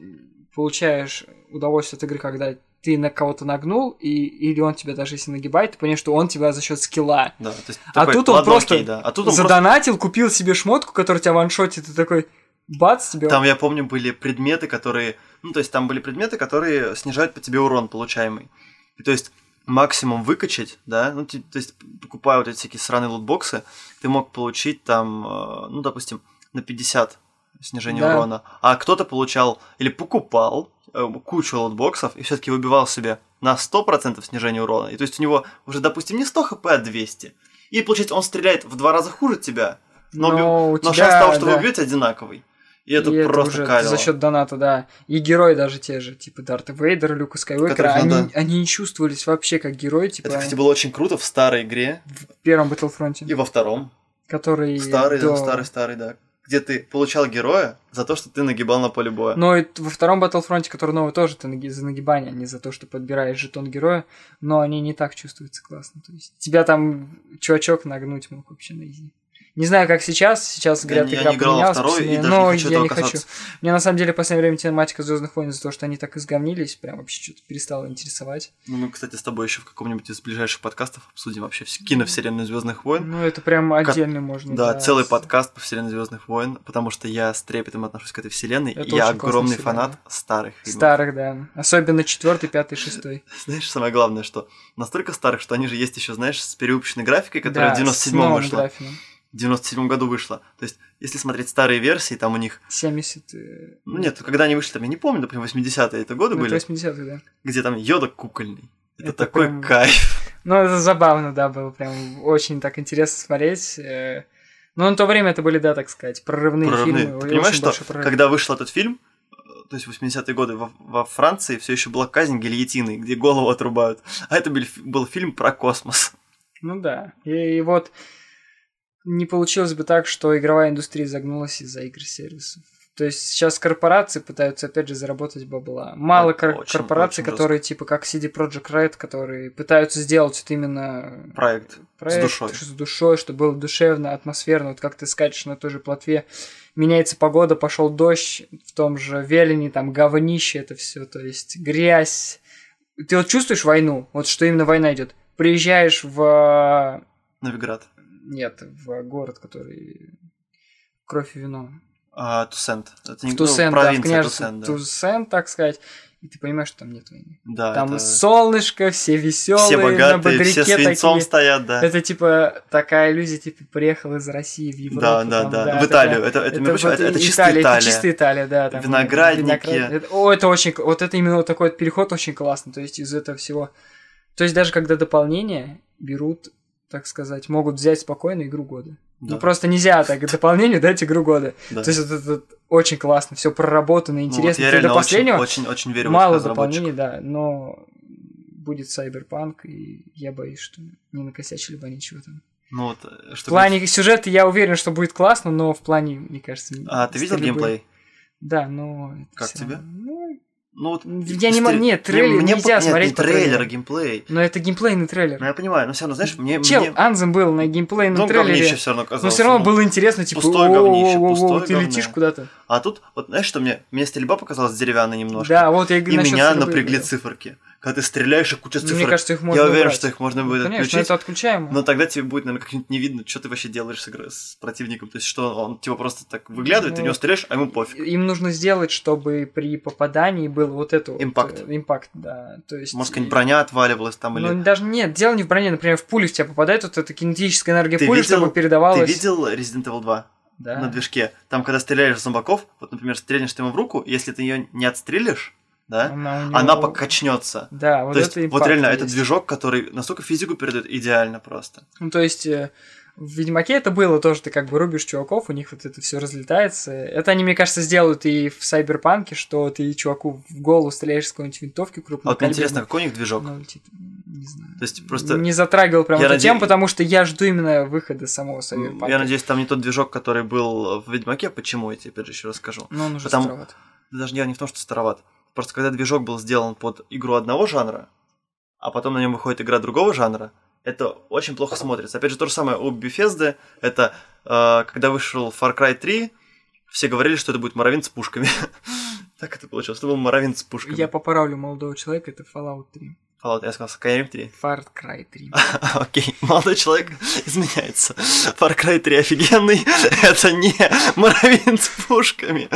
B: получаешь удовольствие от игры, когда ты на кого-то нагнул, и, или он тебя даже если нагибает, ты понимаешь, что он тебя за счет скилла.
A: Да, то есть
B: А
A: такой,
B: тут он просто
A: окей, да. а тут он просто-
B: Задонатил, купил себе шмотку, которая тебя ваншотит, и ты такой, бац, тебе...
A: Там, я помню, были предметы, которые... Ну, то есть там были предметы, которые снижают по тебе урон получаемый. И то есть максимум выкачать, да, ну, те- то есть покупая вот эти всякие сраные лутбоксы, ты мог получить там, э, ну, допустим, на 50 снижение
B: Да.
A: урона. А кто-то получал или покупал э, кучу лутбоксов и все-таки выбивал себе на 100% снижение урона. И то есть у него уже, допустим, не 100 хп, а 200. И получается, он стреляет в два раза хуже тебя, но,
B: Но
A: уби-
B: у
A: но
B: тебя,
A: шанс того, что
B: да.
A: вы убьете, одинаковый. И это
B: И
A: просто
B: уже
A: кайфово.
B: за счет доната, да. И герои даже те же, типа Дарта Вейдер, Люка Скайуокера, они,
A: надо-
B: они не чувствовались вообще как герои, типа
A: Это, кстати, было очень круто в старой игре
B: в первом Battlefront,
A: и во втором.
B: который
A: Старый,
B: до-
A: старый, старый, да. Где ты получал героя за то, что ты нагибал на поле боя.
B: Но и во втором Battlefront, который новый, тоже ты наги- за нагибание, а не за то, что подбираешь жетон героя, но они не так чувствуются классно. То есть тебя там чувачок нагнуть мог вообще на изи. Не знаю, как сейчас. Сейчас,
A: Я
B: говорят,
A: не- я
B: игра
A: не играл во
B: поменялась,
A: второй и даже
B: но
A: не хочу
B: я не хочу. Мне на самом деле в последнее время тематика Звездных войн из-за того, что они так изговнились, прям вообще что-то перестало интересовать.
A: Ну, мы, кстати, с тобой еще в каком-нибудь из ближайших подкастов обсудим вообще вс- киновселенную Звездных войн.
B: Ну, это прям отдельно можно.
A: Да, целый подкаст по вселенной Звездных войн, потому что я с трепетом отношусь к этой вселенной,
B: Это
A: и я огромный
B: вселенная.
A: фанат старых фильмов.
B: Старых, да. Особенно четвертый, пятый, шестой. *laughs*
A: Знаешь, самое главное, что настолько старых, что они же есть еще, знаешь, с переупущенной графикой, которая
B: Да,
A: в
B: с
A: 97
B: новым
A: вышла.
B: графином.
A: В 97 году вышла. То есть, если смотреть старые версии, там у них...
B: 70... э,
A: Ну нет, когда они вышли, там, я не помню, например, 80-е это годы
B: ну,
A: были,
B: это 80-х, да.
A: где там Йода кукольный. Это,
B: Это
A: такой
B: прям-
A: кайф.
B: Ну, это забавно, да, было прям очень так интересно смотреть. э. Но на то время это были, да, так сказать, прорывные,
A: Прорывные.
B: фильмы.
A: Ты понимаешь, что
B: прорыв.
A: когда вышел этот фильм, э, то есть в 80-е годы во, во Франции все еще была казнь гильотиной, где голову отрубают. А это был, был фильм про космос.
B: Ну да. И, и вот не получилось бы так, что игровая индустрия загнулась из-за игр-сервисов. То есть сейчас корпорации пытаются опять же заработать бабла. Мало
A: Это
B: кор-
A: очень-
B: корпораций,
A: очень
B: которые типа как CD Projekt Red, которые пытаются сделать вот именно
A: Проект.
B: проект
A: душой.
B: с душой, чтобы было душевно, атмосферно. Вот как ты скачешь на той же платве, меняется погода, пошел дождь, в том же Велине, там говнище это все, то есть грязь. Ты вот чувствуешь войну, вот что именно война идет. Приезжаешь в
A: Новиград.
B: Нет, в город, который кровь и вино.
A: А, Тусент. Это не
B: В Туссен,
A: ну,
B: да, в княжестве
A: Туссен, да.
B: Так сказать. И ты понимаешь, что там нет войны.
A: Да,
B: Там
A: это-
B: солнышко, все веселые,
A: все
B: на
A: богатые,
B: бодряке
A: все свинцом
B: такие.
A: стоят, да.
B: Это типа такая иллюзия, типа приехал из России в Европу.
A: Да, да,
B: там,
A: да. В
B: такая-
A: Италию. Это, это,
B: вот
A: это, это
B: и-
A: чистая
B: Италия,
A: Италия.
B: Это чистая Италия, да. Там,
A: Виноградники.
B: виноград- это- о, это очень, вот это именно вот такой вот переход очень классный. То есть из этого всего. То есть даже когда дополнения берут, так сказать, могут взять спокойно игру года.
A: Да.
B: Ну просто нельзя так дополнению дать игру года.
A: Да.
B: То есть это, это очень классно, все проработано,
A: Ну, вот
B: интересно.
A: я
B: до последнего
A: очень, очень, очень верю в
B: мало дополнений, да, но будет Cyberpunk, и я боюсь, что не накосячили бы они чего там.
A: Ну вот, э,
B: В
A: что
B: плане сюжета я уверен, что будет классно, но в плане, мне кажется...
A: А ты видел
B: стрельбы-
A: геймплей?
B: Да, но...
A: Как тебе?
B: Ну,
A: Ну вот.
B: Я не
A: стри-
B: мо- нет, трейлер
A: мне
B: нельзя
A: нет,
B: смотреть
A: не трейлер,
B: трейлеру.
A: а геймплей.
B: но это геймплейный трейлер.
A: Ну я понимаю, но все равно, знаешь, мне...
B: Чел,
A: мне...
B: Анзем был на геймплейном
A: Ну,
B: трейлере.
A: говнище все равно казалось.
B: Но все равно
A: ну.
B: было интересно, типа,
A: пустое говнище,
B: «О-о-о-о-о,
A: пустое
B: ты летишь куда-то.
A: А тут, вот знаешь, что мне... Мне стрельба показалась деревянной немножко.
B: Да, вот я
A: И
B: насчет
A: меня напрягли циферки. Когда ты стреляешь, и куча
B: Ну,
A: цифр.
B: Мне кажется, их можно
A: Я уверен,
B: убрать.
A: что их можно будет
B: Конечно,
A: отключить.
B: это отключаемо.
A: Но тогда тебе будет, наверное, как-нибудь не видно, что ты вообще делаешь с, игрой, с противником. То есть, что он типа просто так выглядывает, ты в
B: Ну,
A: него стреляешь, а ему пофиг.
B: Им нужно сделать, чтобы при попадании был вот это вот,
A: Импакт.
B: э, импакт, да. То есть...
A: Может, какая-нибудь броня отваливалась там или...
B: Ну, даже нет, дело не в броне, например, в пулю в тебя попадает вот эта кинетическая энергия
A: Ты
B: пули,
A: видел-
B: чтобы
A: Ты
B: передавалась.
A: видел Resident Evil 2
B: Да.
A: на движке? Там, когда стреляешь в зомбаков, вот, например, стрельнешь ты ему в руку, если ты ее не отстрелишь, да,
B: Она, него-
A: она покачнется.
B: Да, вот
A: то есть,
B: это
A: вот
B: импакт
A: реально,
B: есть.
A: это движок, который настолько физику передает идеально просто.
B: Ну, то есть, э, в Ведьмаке это было тоже, ты как бы рубишь чуваков, у них вот это все разлетается. Это они, мне кажется, сделают и в Сайберпанке, что ты чуваку в голову стреляешь с какой-нибудь винтовки
A: А
B: крупной.
A: вот мне интересно, какой у них движок?
B: Ну, типа, не знаю.
A: То есть просто...
B: Не затрагивал прям
A: Я
B: эту
A: наде-
B: тему, потому что я жду именно выхода самого Сайберпанка.
A: Я надеюсь, там не тот движок, который был в Ведьмаке. Почему, я тебе же еще расскажу.
B: Ну, он уже
A: Потому-
B: староват.
A: Даже дело не в том, что староват. Просто когда движок был сделан под игру одного жанра, а потом на нем выходит игра другого жанра, это очень плохо смотрится. Опять же, то же самое у Bethesda, это э, когда вышел Far Cry 3, все говорили, что это будет Моровин с пушками. *laughs* так это получилось, это был Моровин с пушками.
B: Я поправлю молодого человека, это Fallout 3.
A: Fallout, я сказал, Skyrim 3.
B: Far Cry 3. *laughs*
A: Окей, молодой человек *laughs* изменяется. Far Cry 3 офигенный, *laughs* это не Моровин с пушками.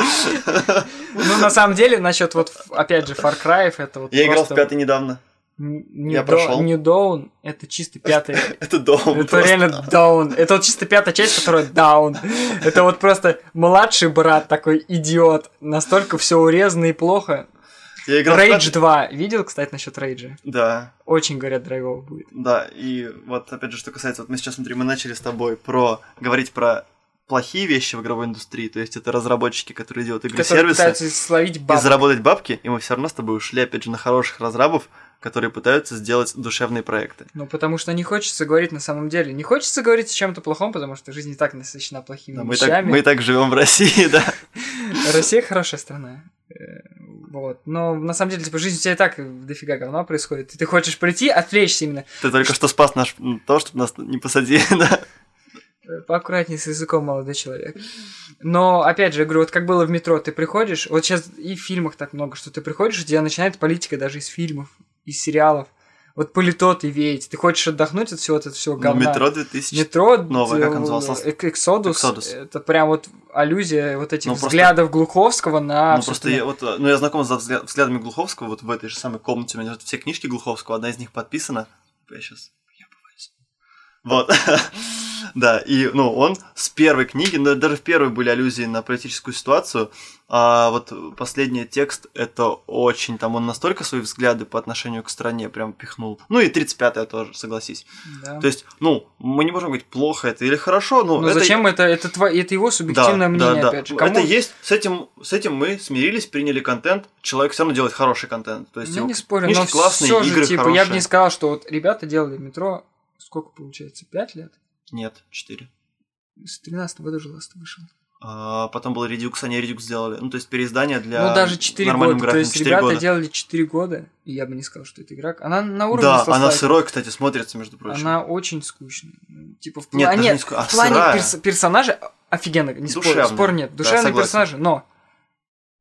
B: Ну, на самом деле, насчет вот, опять же, Far Cry, это вот
A: Я играл в пятый недавно.
B: Не,
A: Я прошел.
B: не Down, это чисто пятая.
A: Это дом.
B: Это реально даун. Это вот чисто пятая часть, которая даун. Это вот просто младший брат такой идиот. Настолько все урезано и плохо.
A: Я играл пятый-
B: 2. Видел, кстати, насчет Рейджа?
A: Да,
B: Очень, говорят, драйвово будет.
A: да. И вот опять же, что касается, вот мы сейчас, смотри, мы начали с тобой про говорить про плохие вещи в игровой индустрии, то есть это разработчики, которые делают
B: Которые
A: игры-сервисы,
B: пытаются словить
A: и
B: бабок.
A: заработать бабки, и мы все равно с тобой ушли, опять же, на хороших разрабов, которые пытаются сделать душевные проекты.
B: Ну, потому что не хочется говорить на самом деле. Не хочется говорить о чем-то плохом, потому что жизнь и так насыщена плохими
A: Да, мы, так,
B: вещами.
A: мы и так живем в России, *laughs* да.
B: Россия хорошая страна. Вот. Но на самом деле, типа, жизнь у тебя и так дофига говна происходит. И ты хочешь прийти, отвлечься именно.
A: Ты только что спас наш то, чтобы нас не посадили, *laughs* да.
B: Поаккуратнее с языком, молодой человек. Но, опять же, я говорю, вот как было в метро, ты приходишь, вот сейчас и в фильмах так много, что ты приходишь, у тебя начинает политика даже из фильмов, из сериалов. Вот политот и веять. Ты хочешь отдохнуть от всего этого всего
A: Ну,
B: говна.
A: метро 2000.
B: Метро,
A: Новое, как оно
B: э,
A: называлось?
B: Эк- Эксодус,
A: Эксодус.
B: это прям вот аллюзия вот этих
A: Ну, просто-
B: взглядов Глуховского на...
A: Ну, просто я, вот, э, ну, я знаком с взгля- взглядами Глуховского, вот в этой же самой комнате, у меня все книжки Глуховского, одна из них подписана. Я сейчас Вот. *laughs* да, и, ну, он с первой книги, ну, даже в первой были аллюзии на политическую ситуацию, а вот последний текст, это очень, там, он настолько свои взгляды по отношению к стране прям пихнул. Ну, и 35-я тоже, согласись.
B: Да.
A: То есть, ну, мы не можем говорить, плохо это или хорошо, ну,
B: Но
A: это...
B: зачем это? Это, тво- это его субъективное мнение, опять же. Кому-
A: Это есть, с этим, с этим мы смирились, приняли контент, человек все равно делает хороший контент. То есть
B: Я
A: его
B: не спорю, но
A: классные,
B: все же, типа, я
A: хорошие.
B: бы не сказал, что вот ребята делали метро, сколько получается, пять лет?
A: Нет, 4.
B: С 13 года же Last вышел.
A: А, потом был Redux, они Redux сделали. Ну, то есть переиздание для
B: ну, даже 4
A: нормальным
B: года. То
A: графиком.
B: есть
A: 4
B: ребята
A: года.
B: делали 4 года, и я бы не сказал, что это игра. Она на уровне
A: Да, она сырой, кстати, смотрится, между прочим.
B: Она очень скучная. Типа в,
A: Нет, даже
B: нет,
A: не ску- а
B: в плане перс- персонажа офигенно, не спор, спор нет.
A: Да,
B: Душевные
A: согласен.
B: персонажи, но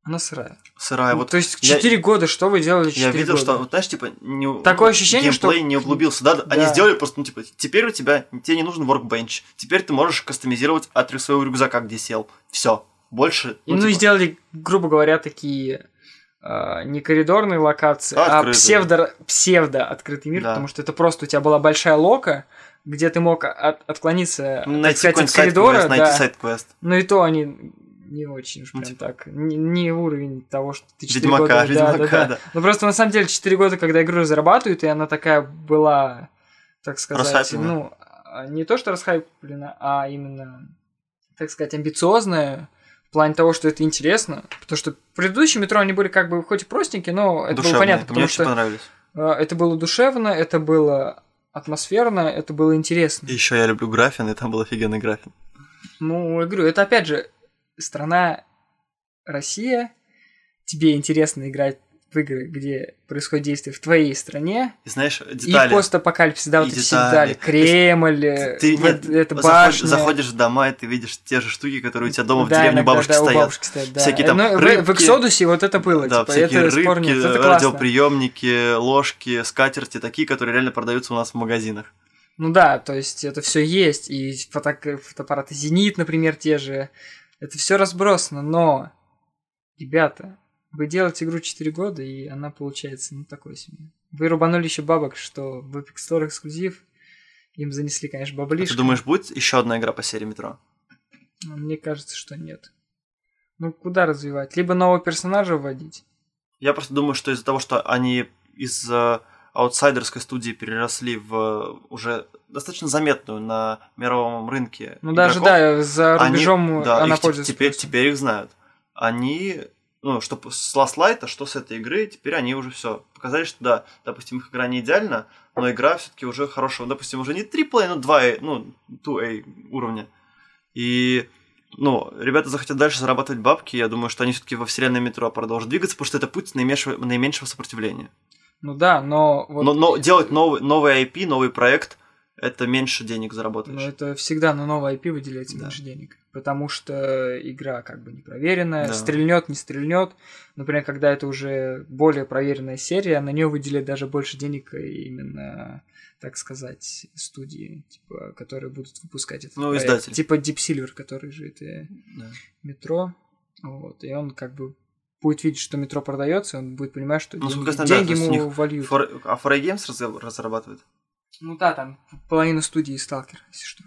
B: она сырая.
A: Сырая.
B: Ну,
A: вот
B: то есть
A: я-
B: 4 года, что вы делали 4
A: Я видел,
B: года?
A: что, вот, знаешь, типа, не,
B: Такое ощущение, что-
A: геймплей не углубился. Да, они
B: Да.
A: сделали просто, ну, типа, теперь у тебя, тебе не нужен workbench. Теперь ты можешь кастомизировать от своего рюкзака, где сел. Все. Больше.
B: И, ну, и
A: типа,
B: сделали, грубо говоря, такие а, не коридорные локации,
A: А
B: а псевдо, псевдо открытый мир,
A: Да.
B: потому что это просто у тебя была большая лока, где ты мог от- отклониться, так
A: найти
B: сказать, от коридора,
A: сайт-квест, найти
B: да.
A: сайт-квест.
B: Но и то они не очень уж
A: Ну,
B: прям
A: типа-
B: так. Не, не уровень того, что ты 4
A: Ведьмака,
B: года... да,
A: Ведьмака,
B: да, да.
A: да.
B: Ну просто на самом деле 4 года, когда игру разрабатывают, и она такая была, так сказать,
A: Расхайплена.
B: ну, а, не то, что расхайплена, а именно, так сказать, амбициозная в плане того, что это интересно. Потому что предыдущие метро, они были как бы хоть и простенькие, но это было
A: Душевные.
B: понятно,
A: Мне
B: потому
A: очень
B: что
A: понравились.
B: а, это было душевно, это было атмосферно, это было интересно.
A: И еще я люблю графин, и там был офигенный графин.
B: Ну, я говорю, это опять же страна Россия. Тебе интересно играть в игры, где происходит действие в твоей стране.
A: И знаешь,
B: И
A: детали.
B: постапокалипсис, да,
A: И
B: вот эти все
A: детали.
B: детали. Кремль, э,
A: Ты,
B: вот
A: нет, заход-
B: башня.
A: заходишь в дома, и ты видишь те же штуки, которые у тебя дома в
B: Да,
A: деревне
B: иногда,
A: бабушки
B: да,
A: стоят.
B: бабушки стоят, да.
A: Всякие там
B: Ну, в- в,
A: рыбки.
B: Эксодусе вот это было,
A: Да,
B: типа,
A: всякие
B: это спор
A: рыбки,
B: нет, это классно.
A: радиоприемники, ложки, скатерти, такие, которые реально продаются у нас в магазинах.
B: Ну да, то есть это все есть, и фото- фотоаппараты Зенит, например, те же. Это все разбросано, но, ребята, вы делаете игру 4 года, и она получается, ну, такой себе. Вы рубанули еще бабок, что в Epic Store эксклюзив, им занесли, конечно,
A: А
B: баблишко.
A: ты думаешь, будет еще одна игра по серии метро?
B: Но Мне кажется, что нет. Ну, куда развивать? Либо нового персонажа вводить.
A: Я просто думаю, что из-за того, что они из э, аутсайдерской студии переросли в э, уже достаточно заметную на мировом рынке.
B: Ну, даже,
A: игроков,
B: да, за
A: они-
B: рубежом
A: да,
B: она
A: их
B: пользуется.
A: теперь,
B: спросом.
A: теперь их знают. Они, ну, что с Last Light, а что с этой игры, теперь они уже все показали, что да, допустим, их игра не идеальна, но игра все-таки уже хорошего, допустим, уже не 3A, но 2A, ну, 2A уровня. И ну, ребята захотят дальше зарабатывать бабки, я думаю, что они все-таки во вселенной метро продолжат двигаться, потому что это путь наименьшего, наименьшего сопротивления.
B: Ну да, но... Вот
A: но, но делать новый, новый IP, новый проект, это меньше денег
B: Но
A: заработаешь.
B: это всегда на новое IP выделяется
A: Да.
B: меньше денег. Потому что игра как бы непроверенная,
A: Да.
B: стрельнет, не стрельнет. Например, когда это уже более проверенная серия, на нее выделят даже больше денег именно, так сказать, студии, типа, которые будут выпускать этот
A: Ну,
B: проект.
A: издатель.
B: Типа Deep Silver, который же это
A: Да.
B: метро. Вот, и он как бы будет видеть, что метро продается, он будет понимать, что
A: Ну,
B: деньги, деньги
A: есть
B: ему
A: них
B: вольют.
A: For- а 4A Games разра- разрабатывает?
B: Ну да, там половина студии Сталкер, если что.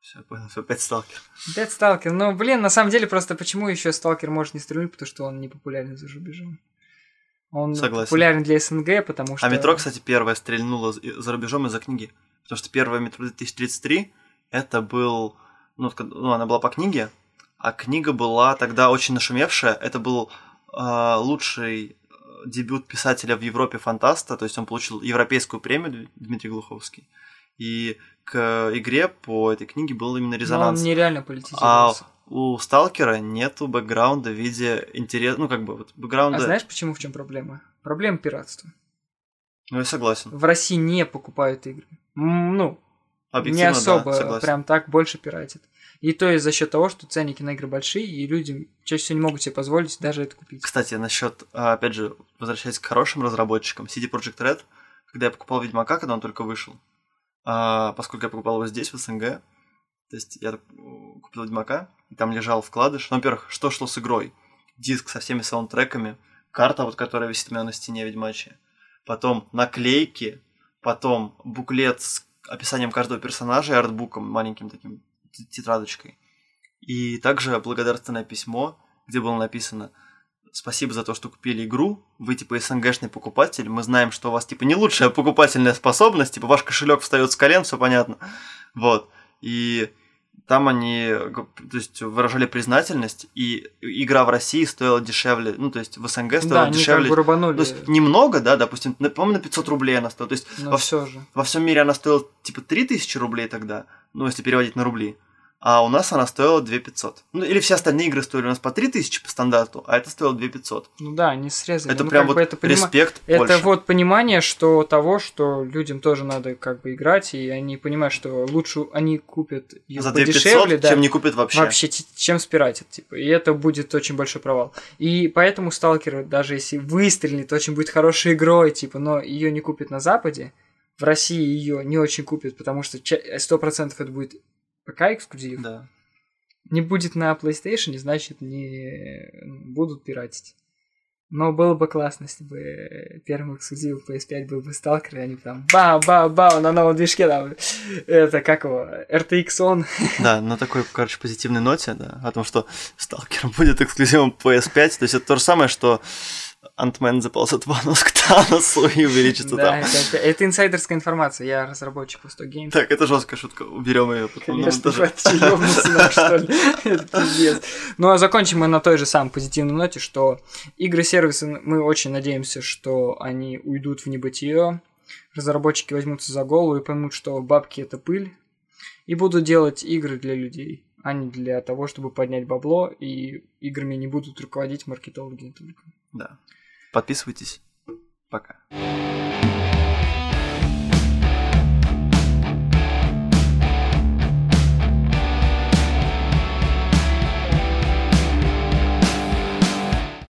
A: Все, понял, опять сталкер.
B: Dead Stalker. Ну, блин, на самом деле, просто почему еще Сталкер может не стрельнуть, потому что он не популярен за рубежом. Он
A: Согласен.
B: популярен для СНГ, потому что...
A: А метро, кстати, первое стрельнуло за- рубежом из-за книги. Потому что первое метро 2033 это был. Ну, ну, она была по книге, а книга была тогда очень нашумевшая. Это был а, лучший э, дебют писателя в Европе фантаста, то есть он получил европейскую премию Дмитрий Глуховский. И к игре по этой книге был именно
B: Но он
A: резонанс.
B: нереально
A: А
B: политизировался.
A: у Сталкера нету бэкграунда в виде интерес, ну как бы вот
B: А,
A: бэкграунда.
B: знаешь, почему в чем проблема? Проблема пиратства.
A: Ну я согласен.
B: В России не покупают игры. Ну, не
A: Объективно, да,
B: особо
A: согласен.
B: прям так больше пиратят. И то есть за счет того, что ценники на игры большие, и люди чаще всего не могут себе позволить даже это купить.
A: Кстати, насчет, а, опять же, возвращаясь к хорошим разработчикам, CD Projekt Red, когда я покупал Ведьмака, когда он только вышел, а, поскольку я покупал его здесь, в СНГ, то есть я купил Ведьмака, и там лежал вкладыш. Ну, во-первых, что шло с игрой? Диск со всеми саундтреками, карта, вот которая висит у меня на стене Ведьмачья, потом наклейки, потом буклет с описанием каждого персонажа и артбуком, маленьким таким тетрадочкой. И также благодарственное письмо, где было написано «Спасибо за то, что купили игру. Вы, типа, СНГшный покупатель. Мы знаем, что у вас, типа, не лучшая покупательная способность. Типа, ваш кошелек встает с колен, все понятно». Вот. И там они то есть, выражали признательность, и игра в России стоила дешевле, ну, то есть в СНГ
B: Да,
A: стоила
B: они
A: дешевле.
B: как бы рубанули,
A: То есть немного, да, допустим, на- по-моему, на 500 рублей она стоила. То есть
B: но
A: во,
B: все же.
A: во всем мире она стоила типа 3000 рублей тогда, ну, если переводить на рубли. А у нас она стоила 2500. Ну, или все остальные игры стоили у нас по 3000 по стандарту, а это стоило 2500.
B: Ну да, они срезали.
A: Это
B: Ну,
A: прям вот
B: бы это понима-
A: респект
B: Это
A: Польше.
B: вот понимание, что того, что людям тоже надо как бы играть, и они понимают, что лучше они купят её
A: За
B: подешевле,
A: 2500,
B: да,
A: чем не купят вообще.
B: вообще, чем спиратят, типа. И это будет очень большой провал. И поэтому Сталкер, даже если выстрелит, очень будет хорошей игрой, типа, но ее не купят на Западе, в России ее не очень купят, потому что ча- 100% это будет ПК эксклюзив.
A: Да.
B: Не будет на PlayStation, значит, не будут пиратить. Но было бы классно, если бы первым эксклюзивом PS5 был бы Сталкер, и они там бау-бау-бау на новом движке там, это как его, RTX on.
A: Да, на такой, короче, позитивной ноте, да, о том, что Сталкер *laughs* будет эксклюзивом PS5, то есть это то же самое, что Антмен заползет в анус к Таносу и увеличится
B: Да,
A: там.
B: это, это- это инсайдерская информация, я разработчик Восток Games.
A: Так, это жесткая шутка, уберем ее потом
B: Конечно, нах, что ли? *laughs* Это пиздец. Ну, а закончим мы на той же самой позитивной ноте, что игры-сервисы, мы очень надеемся, что они уйдут в небытие, разработчики возьмутся за голову и поймут, что бабки — это пыль, и будут делать игры для людей, а не для того, чтобы поднять бабло, и играми не будут руководить маркетологи только.
A: Да. Подписывайтесь. Пока.